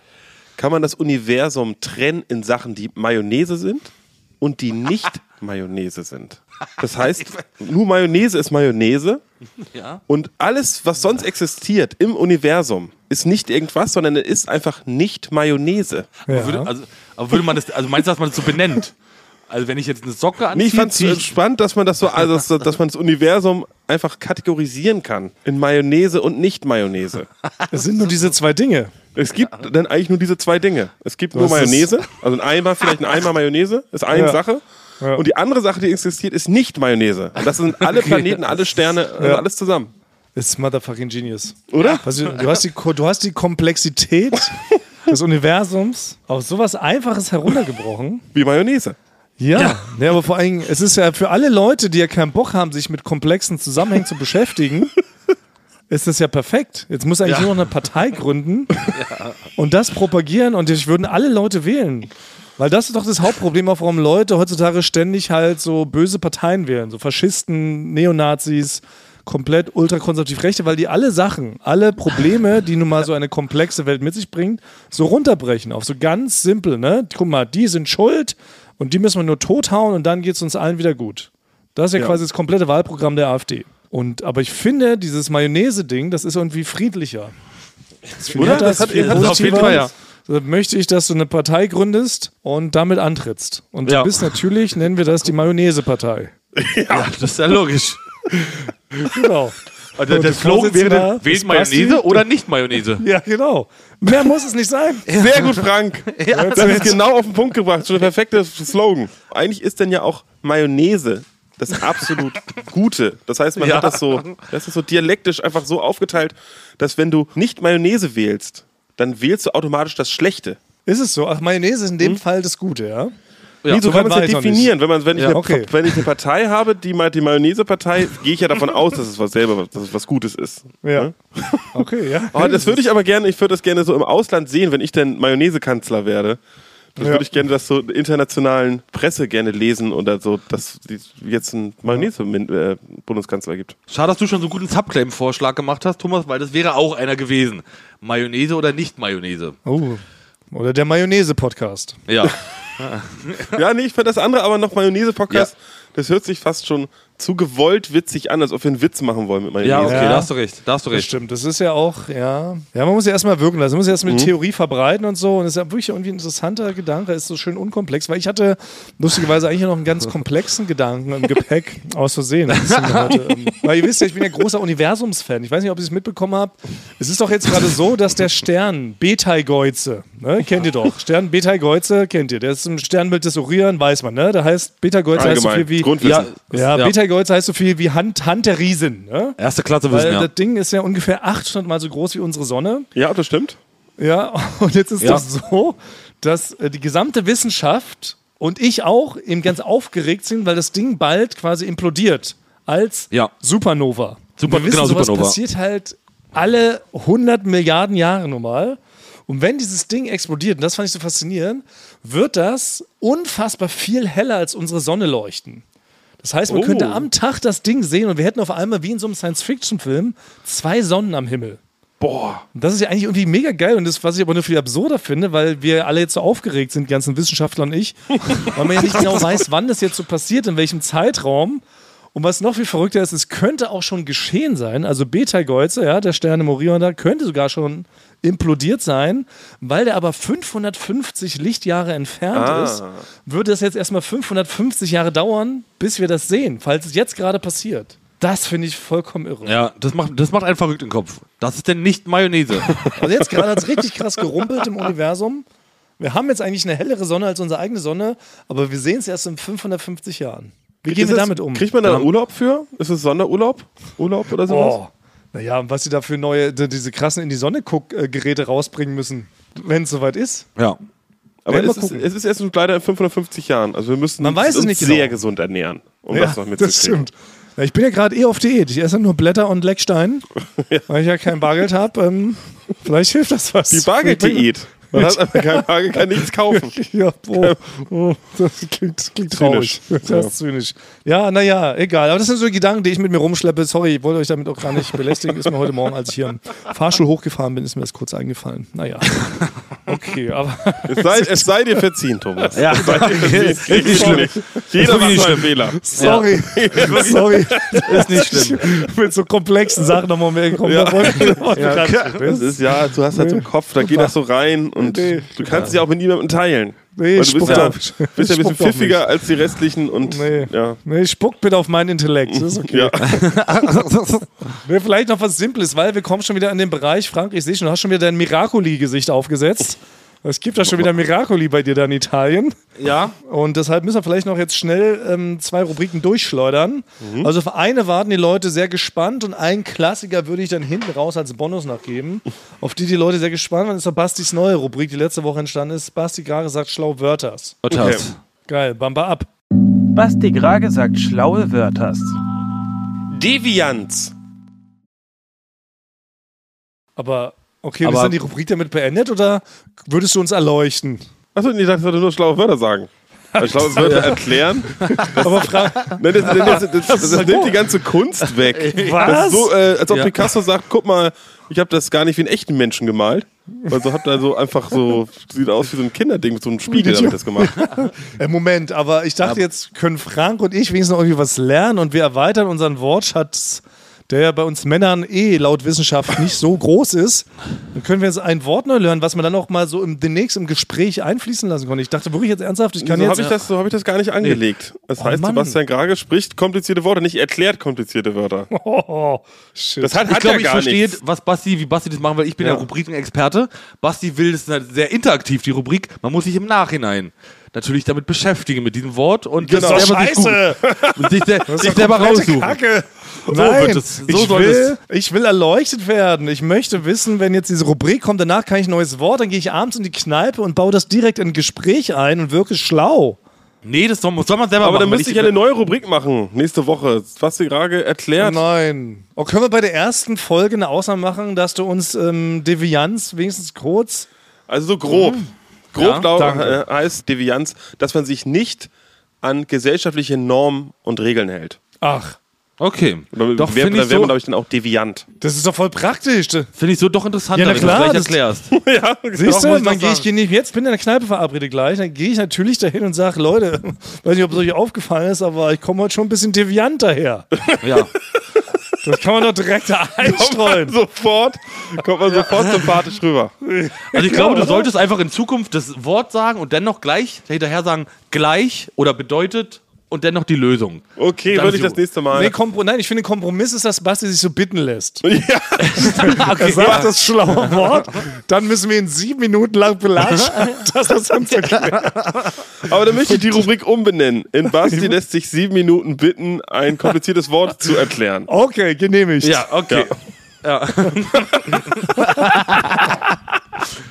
kann man das Universum trennen in Sachen, die Mayonnaise sind und die nicht [LAUGHS] Mayonnaise sind. Das heißt, [LAUGHS] nur Mayonnaise ist Mayonnaise Ja. und alles, was sonst existiert im Universum, ist nicht irgendwas, sondern es ist einfach nicht Mayonnaise. Ja. Würde, also, aber würde man das, also meinst du, dass man das so benennt? Also wenn ich jetzt eine Socke anziehe, Nee, ich fand es spannend, dass man das so, also dass, dass man das Universum einfach kategorisieren kann in Mayonnaise und nicht Mayonnaise. Es sind nur diese zwei Dinge. Es gibt dann eigentlich nur diese zwei Dinge. Es gibt nur Mayonnaise, also ein Eimer, vielleicht ein Eimer Mayonnaise, ist eine Ja. Sache. Ja. Und die andere Sache, die existiert, ist nicht Mayonnaise. Und das sind alle Planeten, alle Sterne, also Ja. alles zusammen. Ist motherfucking genius. Oder? Also, du, hast die, du hast die Komplexität [LAUGHS] des Universums auf sowas Einfaches heruntergebrochen. Wie Mayonnaise. Ja. ja, aber vor allem, es ist ja für alle Leute, die ja keinen Bock haben, sich mit komplexen Zusammenhängen zu beschäftigen, [LAUGHS] ist das ja perfekt. Jetzt muss eigentlich Ja. nur noch eine Partei gründen [LAUGHS] und das propagieren und ich würden alle Leute wählen. Weil das ist doch das Hauptproblem, auch warum Leute heutzutage ständig halt so böse Parteien wählen. So Faschisten, Neonazis, komplett ultrakonservativ Rechte, weil die alle Sachen, alle Probleme, [LAUGHS] die nun mal so eine komplexe Welt mit sich bringt, so runterbrechen auf so ganz simpel, ne? Guck mal, die sind schuld und die müssen wir nur tothauen und dann geht es uns allen wieder gut. Das ist ja, Ja. quasi das komplette Wahlprogramm der AfD. Und, aber ich finde, dieses Mayonnaise-Ding, das ist irgendwie friedlicher. Das Oder? Das hat- viel das hat auf jeden. Fall, ja. Da möchte ich, dass du eine Partei gründest und damit antrittst. Und du Ja. bist natürlich, nennen wir das die Mayonnaise-Partei. [LAUGHS] Ja, das ist ja logisch. Genau. Also der der Slogan wäre, wählt. Mayonnaise oder nicht Mayonnaise? Ja, genau. Mehr muss es nicht sein. Sehr gut, Frank. [LAUGHS] das ist genau auf den Punkt gebracht. Schon der perfekte Slogan. Eigentlich ist denn ja auch Mayonnaise das absolut [LAUGHS] Gute. Das heißt, man Ja. hat das so, das ist so dialektisch einfach so aufgeteilt, dass wenn du nicht Mayonnaise wählst, dann wählst du automatisch das Schlechte. Ist es so? Ach, Mayonnaise ist in dem Fall das Gute, ja? Ja, Nee, so so kann man es ja definieren. Wenn, man, wenn, ich Ja, eine, okay. wenn ich eine Partei [LAUGHS] habe, die, die Mayonnaise-Partei, gehe ich ja davon aus, dass es was selber, dass es was Gutes ist. Ja. [LAUGHS] Okay, ja. Oh, das würde ich aber gerne, ich würde das gerne so im Ausland sehen, wenn ich denn Mayonnaise-Kanzler werde. Das Ja. würde ich gerne das so in der internationalen Presse gerne lesen oder so, dass es jetzt einen Mayonnaise-Bundeskanzler gibt. Schade, dass du schon so einen guten Subclaim-Vorschlag gemacht hast, Thomas, weil das wäre auch einer gewesen. Mayonnaise oder nicht Mayonnaise? Oh. Oder der Mayonnaise-Podcast. Ja. [LAUGHS] Ja, nee, ich finde das andere aber noch Mayonnaise-Podcast, das hört sich fast schon zu gewollt witzig an, als ob wir einen Witz machen wollen mit Mayonnaise. Ja, okay, Ja. da hast du recht. Da hast du Das recht. stimmt. Das ist ja auch, ja. Ja, man muss ja erstmal wirken lassen. Man muss ja erstmal die Theorie verbreiten und so. Und das ist ja wirklich irgendwie ein interessanter Gedanke. Ist so schön unkomplex, weil ich hatte lustigerweise eigentlich noch einen ganz komplexen Gedanken im Gepäck [LAUGHS] aus Versehen. Das ähm, weil ihr wisst ja, ich bin ja großer Universumsfan. Ich weiß nicht, ob ihr es mitbekommen habt. Es ist doch jetzt gerade so, dass der Stern Betelgeuse, ne, kennt ihr doch. Stern Betelgeuse kennt ihr. Der ist im Sternbild des Orion, weiß man, ne? Da heißt Betelgeuse heißt so viel wie. Grundwissen. Ja, Ja. Betelgeuse heißt so viel wie Hand, Hand der Riesen. Ne? Erste Klasse Weil wissen, ja. das Ding ist ja ungefähr 800 Mal so groß wie unsere Sonne. Ja, das stimmt. Ja, [LAUGHS] und jetzt ist Ja. das so, dass äh, die gesamte Wissenschaft und ich auch eben ganz aufgeregt sind, weil das Ding bald quasi implodiert als Ja. Supernova. Super- Und wir wissen, genau, sowas Supernova. passiert halt alle 100 Milliarden Jahre normal. Und wenn dieses Ding explodiert, und das fand ich so faszinierend, wird das unfassbar viel heller als unsere Sonne leuchten. Das heißt, man Oh. könnte am Tag das Ding sehen und wir hätten auf einmal wie in so einem Science-Fiction-Film zwei Sonnen am Himmel. Boah. Und das ist ja eigentlich irgendwie mega geil und das, was ich aber nur viel absurder finde, weil wir alle jetzt so aufgeregt sind, die ganzen Wissenschaftler und ich, [LAUGHS] weil man ja nicht genau weiß, wann das jetzt so passiert, in welchem Zeitraum. Und was noch viel verrückter ist, es könnte auch schon geschehen sein. Also Betelgeuse, ja, der Stern im Orion da, könnte sogar schon implodiert sein. Weil der aber 550 Lichtjahre entfernt Ah. ist, würde es jetzt erstmal 550 Jahre dauern, bis wir das sehen, falls es jetzt gerade passiert. Das finde ich vollkommen irre. Ja, das macht, das macht einen verrückt im Kopf. Das ist denn nicht Mayonnaise. [LAUGHS] Also jetzt gerade hat es richtig krass gerumpelt im Universum. Wir haben jetzt eigentlich eine hellere Sonne als unsere eigene Sonne, aber wir sehen es erst in 550 Jahren. Wie gehen Ist wir damit um? Kriegt man da Urlaub für? Ist es Sonderurlaub? Urlaub oder sowas? Oh. Naja, und was sie da für neue, die- diese krassen in die Sonne guck äh, Geräte rausbringen müssen, wenn es soweit ist. ja. Aber es ist, es ist erst leider in 550 Jahren. Also wir müssen Man uns nicht sehr genau. gesund ernähren, um ja, das noch mitzukriegen. stimmt. Ja, ich bin ja gerade eh auf Diät. Ich esse nur Blätter und Leckstein, [LAUGHS] weil ich ja kein Bargeld habe. Ähm, vielleicht hilft das was. Die Bargelddiät. Man hat aber kein Bargeld, kann nichts kaufen. [LAUGHS] Ja, oh, oh, das klingt, das klingt traurig. Zynisch. Das Ja. ist zynisch. Ja, naja, egal. Aber das sind so Gedanken, die ich mit mir rumschleppe. Sorry, ich wollte euch damit auch gar nicht belästigen. Ist mir heute Morgen, als ich hier am Fahrstuhl hochgefahren bin, ist mir das kurz eingefallen. Naja. Okay, aber Es sei, es sei dir verziehen, Thomas. Ja, Es sei dir verziehen. ist nicht schlimm. Jeder macht mal einen. Fehler. sorry. Sorry. Ist nicht schlimm. mit so komplexen Sachen nochmal mehr gekommen. Ja. Da wollte Das ist ja, du hast halt so im Kopf, da geht das so rein und Nee. du kannst es ja auch mit niemandem teilen. Nee, Weil du bist ja, bist ja ein [LAUGHS] bisschen pfiffiger als die restlichen und Nee. ja. Nee, spuckt bitte auf meinen Intellekt. Das ist okay. Ja. [LAUGHS] Vielleicht noch was Simples, weil wir kommen schon wieder in den Bereich, Frank, ich sehe schon, du hast schon wieder dein Miracoli-Gesicht aufgesetzt. Es gibt da schon wieder Miracoli bei dir da in Italien. Ja. Und deshalb müssen wir vielleicht noch jetzt schnell ähm, zwei Rubriken durchschleudern. Mhm. Also auf eine warten die Leute sehr gespannt und einen Klassiker würde ich dann hinten raus als Bonus noch geben. Auf die die Leute sehr gespannt waren, ist doch Bastis neue Rubrik, die letzte Woche entstanden ist. Basti gerade sagt schlau Wörters. Okay. Geil, Bamba ab. Basti Grage sagt schlaue Wörters. Devianz. Aber okay, Aber- ist dann die Rubrik damit beendet oder würdest du uns erleuchten? Achso, nee, ich dachte, ich sollte nur schlaue Wörter sagen. Schlaue [LAUGHS] Wörter erklären. Aber Frank, [LAUGHS] Nein, das, das, das, das, das, nimmt die ganze Kunst weg. Das was? ist so, äh, als ob Ja. Picasso sagt, guck mal, ich habe das gar nicht wie einen echten Menschen gemalt. Also habt da so einfach so, sieht aus wie so ein Kinderding mit so einem Spiegel, habe ich das gemacht. [LAUGHS] Äh, Moment, aber ich dachte, jetzt können Frank und ich wenigstens noch irgendwie was lernen und wir erweitern unseren Wortschatz, der ja bei uns Männern eh laut Wissenschaft nicht so groß ist. Dann können wir jetzt ein Wort neu lernen, was man dann auch mal so im, demnächst im Gespräch einfließen lassen konnte. Ich dachte wirklich jetzt ernsthaft, ich kann so jetzt. habe ich, das- so hab ich das gar nicht angelegt. Das Oh, heißt, Mann. Sebastian Grage spricht komplizierte Worte, nicht erklärt komplizierte Wörter. [LAUGHS] Oh, shit. Das hat, Ich hat glaube, ja ich gar verstehe, nichts. was Basti, wie Basti das machen will. Ich bin ja, Ja. Rubrikenexperte. Basti will das halt sehr interaktiv, die Rubrik. Man muss sich im Nachhinein natürlich damit beschäftigen, mit diesem Wort und das ist doch das selber sich scheiße. und sich, se- [LAUGHS] Das ist sich selber raussuchen. Kacke. So Nein, wird es- so ich, will, ich will erleuchtet werden. Ich möchte wissen, wenn jetzt diese Rubrik kommt, danach kann ich ein neues Wort, dann gehe ich abends in die Kneipe und baue das direkt in ein Gespräch ein und wirke schlau. Nee, das soll, man selber Aber machen. dann weil müsste ich eine neue Rubrik machen, nächste Woche. Was dir Grage erklärt. Nein. Oh, können wir bei der ersten Folge eine Ausnahme machen, dass du uns ähm, Devianz wenigstens kurz. Also so grob. Grob Ja, äh, heißt Devianz, dass man sich nicht an gesellschaftliche Normen und Regeln hält. Ach, Okay. Oder Doch, wär, finde wäre so, man, glaube ich, dann auch deviant. das ist doch voll praktisch. find ich so doch interessanter, Ja, na wenn du klar, das gleich erklärst. [LAUGHS] ja, Siehst Doch, muss du, ich dann gehe ich nicht, jetzt bin ich in der Kneipe verabredet gleich, dann gehe ich natürlich dahin und sage, Leute, [LAUGHS] weiß nicht, ob es euch aufgefallen ist, aber ich komme heute schon ein bisschen deviant daher. Ja. [LAUGHS] Das kann man doch direkt da [LAUGHS] einstreuen. sofort, kommt man sofort sympathisch rüber. Also ich glaube, du solltest einfach in Zukunft das Wort sagen und dennoch gleich hinterher sagen gleich oder bedeutet und dennoch die Lösung. Okay, würde ich das nächste Mal. Nee, Kompro Nein, ich finde, Kompromiss ist, dass Basti sich so bitten lässt. [LAUGHS] ja, [LAUGHS] Er sagt das schlaue Wort, dann müssen wir ihn sieben Minuten lang belatschen, [LAUGHS] dass das uns erklärt. aber dann möchte ich die Rubrik umbenennen. In Basti lässt sich sieben Minuten bitten, ein kompliziertes Wort zu erklären. Okay, genehmigt. Ja, okay. Ja.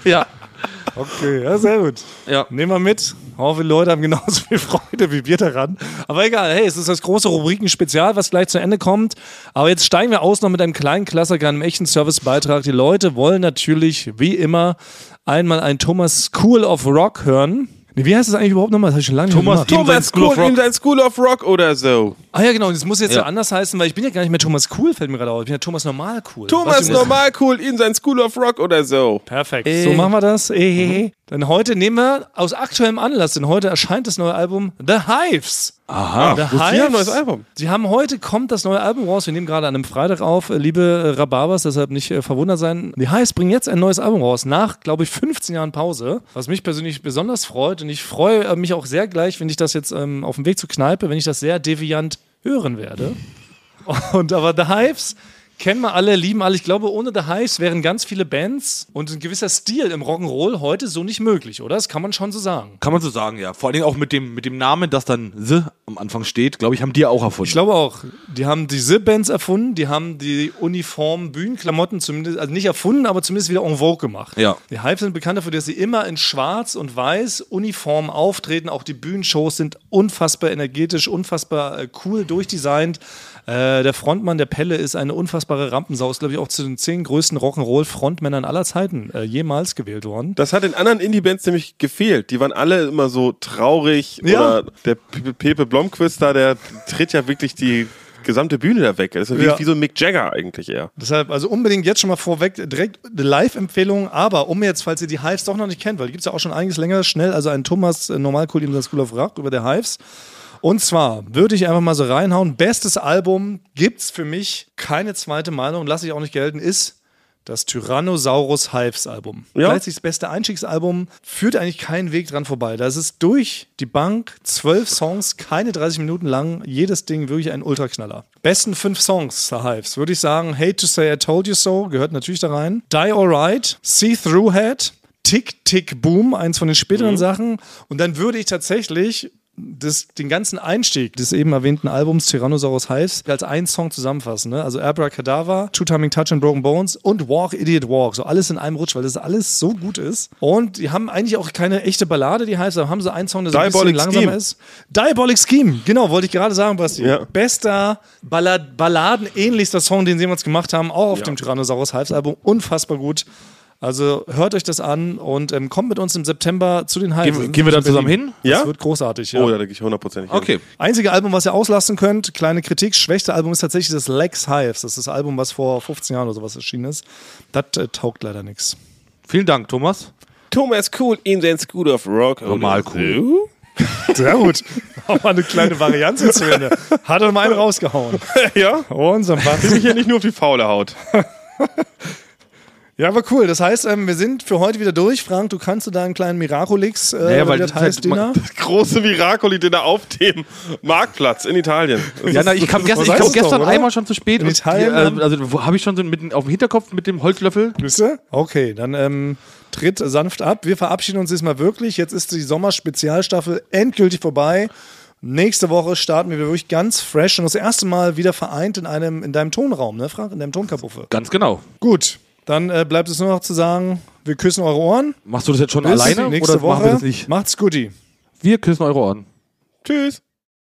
ja. Okay, ja, sehr gut. Ja. Nehmen wir mit. Hoffe, die Leute haben genauso viel Freude wie wir daran. Aber egal, hey, es ist das große Rubriken-Spezial, was gleich zu Ende kommt. Aber jetzt steigen wir aus noch mit einem kleinen Klassiker, einem echten Servicebeitrag. Die Leute wollen natürlich, wie immer, einmal ein Thomas School of Rock hören. Nee, wie heißt das eigentlich überhaupt nochmal? Das habe ich schon lange nicht Thomas mehr gemacht. Thomas School of Cool in Rock. sein School of Rock oder so. Ah ja, genau. Das muss jetzt so Ja. anders heißen, weil ich bin ja gar nicht mehr Thomas Cool, fällt mir gerade auf. Ich bin ja Thomas Normal Cool. Thomas normal cool in sein School of Rock oder so. Perfekt. So machen wir das. Eh, eh, eh. Denn heute nehmen wir aus aktuellem Anlass, denn heute erscheint das neue Album The Hives. Aha. Wusste ich, Hives. ein neues Album. Sie haben heute kommt das neue Album raus. Wir nehmen gerade an einem Freitag auf, äh, liebe äh, Rhabarbers, deshalb nicht äh, verwundert sein. Die Hives bringen jetzt ein neues Album raus, nach, glaube ich, 15 Jahren Pause, was mich persönlich besonders freut. Und ich freue äh, mich auch sehr gleich, wenn ich das jetzt ähm, auf dem Weg zur Kneipe, wenn ich das sehr deviant hören werde. [LAUGHS] Und aber The Hives kennen wir alle, lieben alle. Ich glaube, ohne The Hives wären ganz viele Bands und ein gewisser Stil im Rock'n'Roll heute so nicht möglich, oder? Das kann man schon so sagen. Kann man so sagen, ja. Vor allen Dingen auch mit dem, mit dem Namen, das dann The am Anfang steht, glaube ich, haben die auch erfunden. Ich glaube auch, die haben diese Bands erfunden, die haben die Uniform Bühnenklamotten zumindest, also nicht erfunden, aber zumindest wieder en vogue gemacht. Ja. Die Hype sind bekannt dafür, dass sie immer in schwarz und weiß Uniform auftreten. Auch die Bühnenshows sind unfassbar energetisch, unfassbar äh, cool durchdesignt. Äh, der Frontmann der Pelle ist eine unfassbare Rampensau, ist glaube ich auch zu den zehn größten Rock'n'Roll-Frontmännern aller Zeiten äh, jemals gewählt worden. Das hat den anderen Indie-Bands nämlich gefehlt. Die waren alle immer so traurig. Ja. Oder der Pe- Pepe Blomqvist da, der tritt ja wirklich die gesamte Bühne da weg. Das ist wie, Ja. wie so ein Mick Jagger eigentlich eher. Deshalb, also unbedingt jetzt schon mal vorweg direkt eine Live-Empfehlung, aber um jetzt, falls ihr die Hives doch noch nicht kennt, weil die gibt es ja auch schon einiges länger, schnell, also ein Thomas äh, Normalkult in der School of Rock über der Hives. Und zwar würde ich einfach mal so reinhauen, bestes Album gibt's für mich keine zweite Meinung, lasse ich auch nicht gelten, ist das Tyrannosaurus Hives Album. Ja. Gleichzeitig das beste Einstiegsalbum, führt eigentlich keinen Weg dran vorbei. Das ist durch die Bank, zwölf Songs, keine 30 Minuten lang, jedes Ding wirklich ein Ultraknaller. Besten fünf Songs der Hives, würde ich sagen, Hate to Say I Told You So, gehört natürlich da rein. Die Alright, See Through Head, Tick Tick Boom, eins von den späteren Sachen. Und dann würde ich tatsächlich das, den ganzen Einstieg des eben erwähnten Albums Tyrannosaurus Hives als einen Song zusammenfassen. Ne? Also Abracadabra, Two Timing Touch and Broken Bones und Walk Idiot Walk. So alles in einem Rutsch, weil das alles so gut ist. Und die haben eigentlich auch keine echte Ballade, die heißt, da haben sie einen Song, der so ein bisschen langsamer Scheme. ist. Diabolic Scheme, genau, wollte ich gerade sagen, Basti. Ja. Bester Ballad Balladen-ähnlichster Song, den sie jemals gemacht haben, auch auf dem Tyrannosaurus Hives Album. Unfassbar gut. Also hört euch das an und ähm, kommt mit uns im September zu den Hives. Gehen, gehen wir dann zusammen hin? Das Ja? wird großartig. Ja. Oh, ja, da gehe ich hundertprozentig hin. Okay. Einzige Album, was ihr auslassen könnt, kleine Kritik, schwächste Album ist tatsächlich das Lex Hives. Das ist das Album, was vor 15 Jahren oder sowas erschienen ist. Das äh, taugt leider nichts. Vielen Dank, Thomas. Thomas Cool in den School of Rock. Normal cool. [LAUGHS] Sehr gut. Auch mal eine kleine Varianz zu Ende. Hat er mal einen rausgehauen. [LAUGHS] ja. Unser Bin Basti. ich hier nicht nur auf die faule Haut. [LAUGHS] Ja, aber cool. Das heißt, ähm, wir sind für heute wieder durch. Frank, du kannst du deinen kleinen Miraculix, äh, Naja, weil das das heißt, Dinner. [LAUGHS] Große Miracoli-Dinner auf dem Marktplatz in Italien. [LAUGHS] Ja, na, ich kam, gest ich kam das doch, gestern oder? einmal schon zu spät. In und Italien, ähm, äh, also habe ich schon so mit, auf dem Hinterkopf mit dem Holzlöffel. Wisst ihr? Okay, dann ähm, tritt sanft ab. Wir verabschieden uns jetzt mal wirklich. Jetzt ist die Sommerspezialstaffel endgültig vorbei. Nächste Woche starten wir wirklich ganz fresh und das erste Mal wieder vereint in einem in deinem Tonraum, ne, Frank? In deinem Tonkabuffe. Ganz genau. Gut, dann äh, bleibt es nur noch zu sagen, wir küssen eure Ohren. Machst du das jetzt schon Bis alleine nächste oder Woche. machen wir das nicht? Macht's guti. Wir küssen eure Ohren. Tschüss.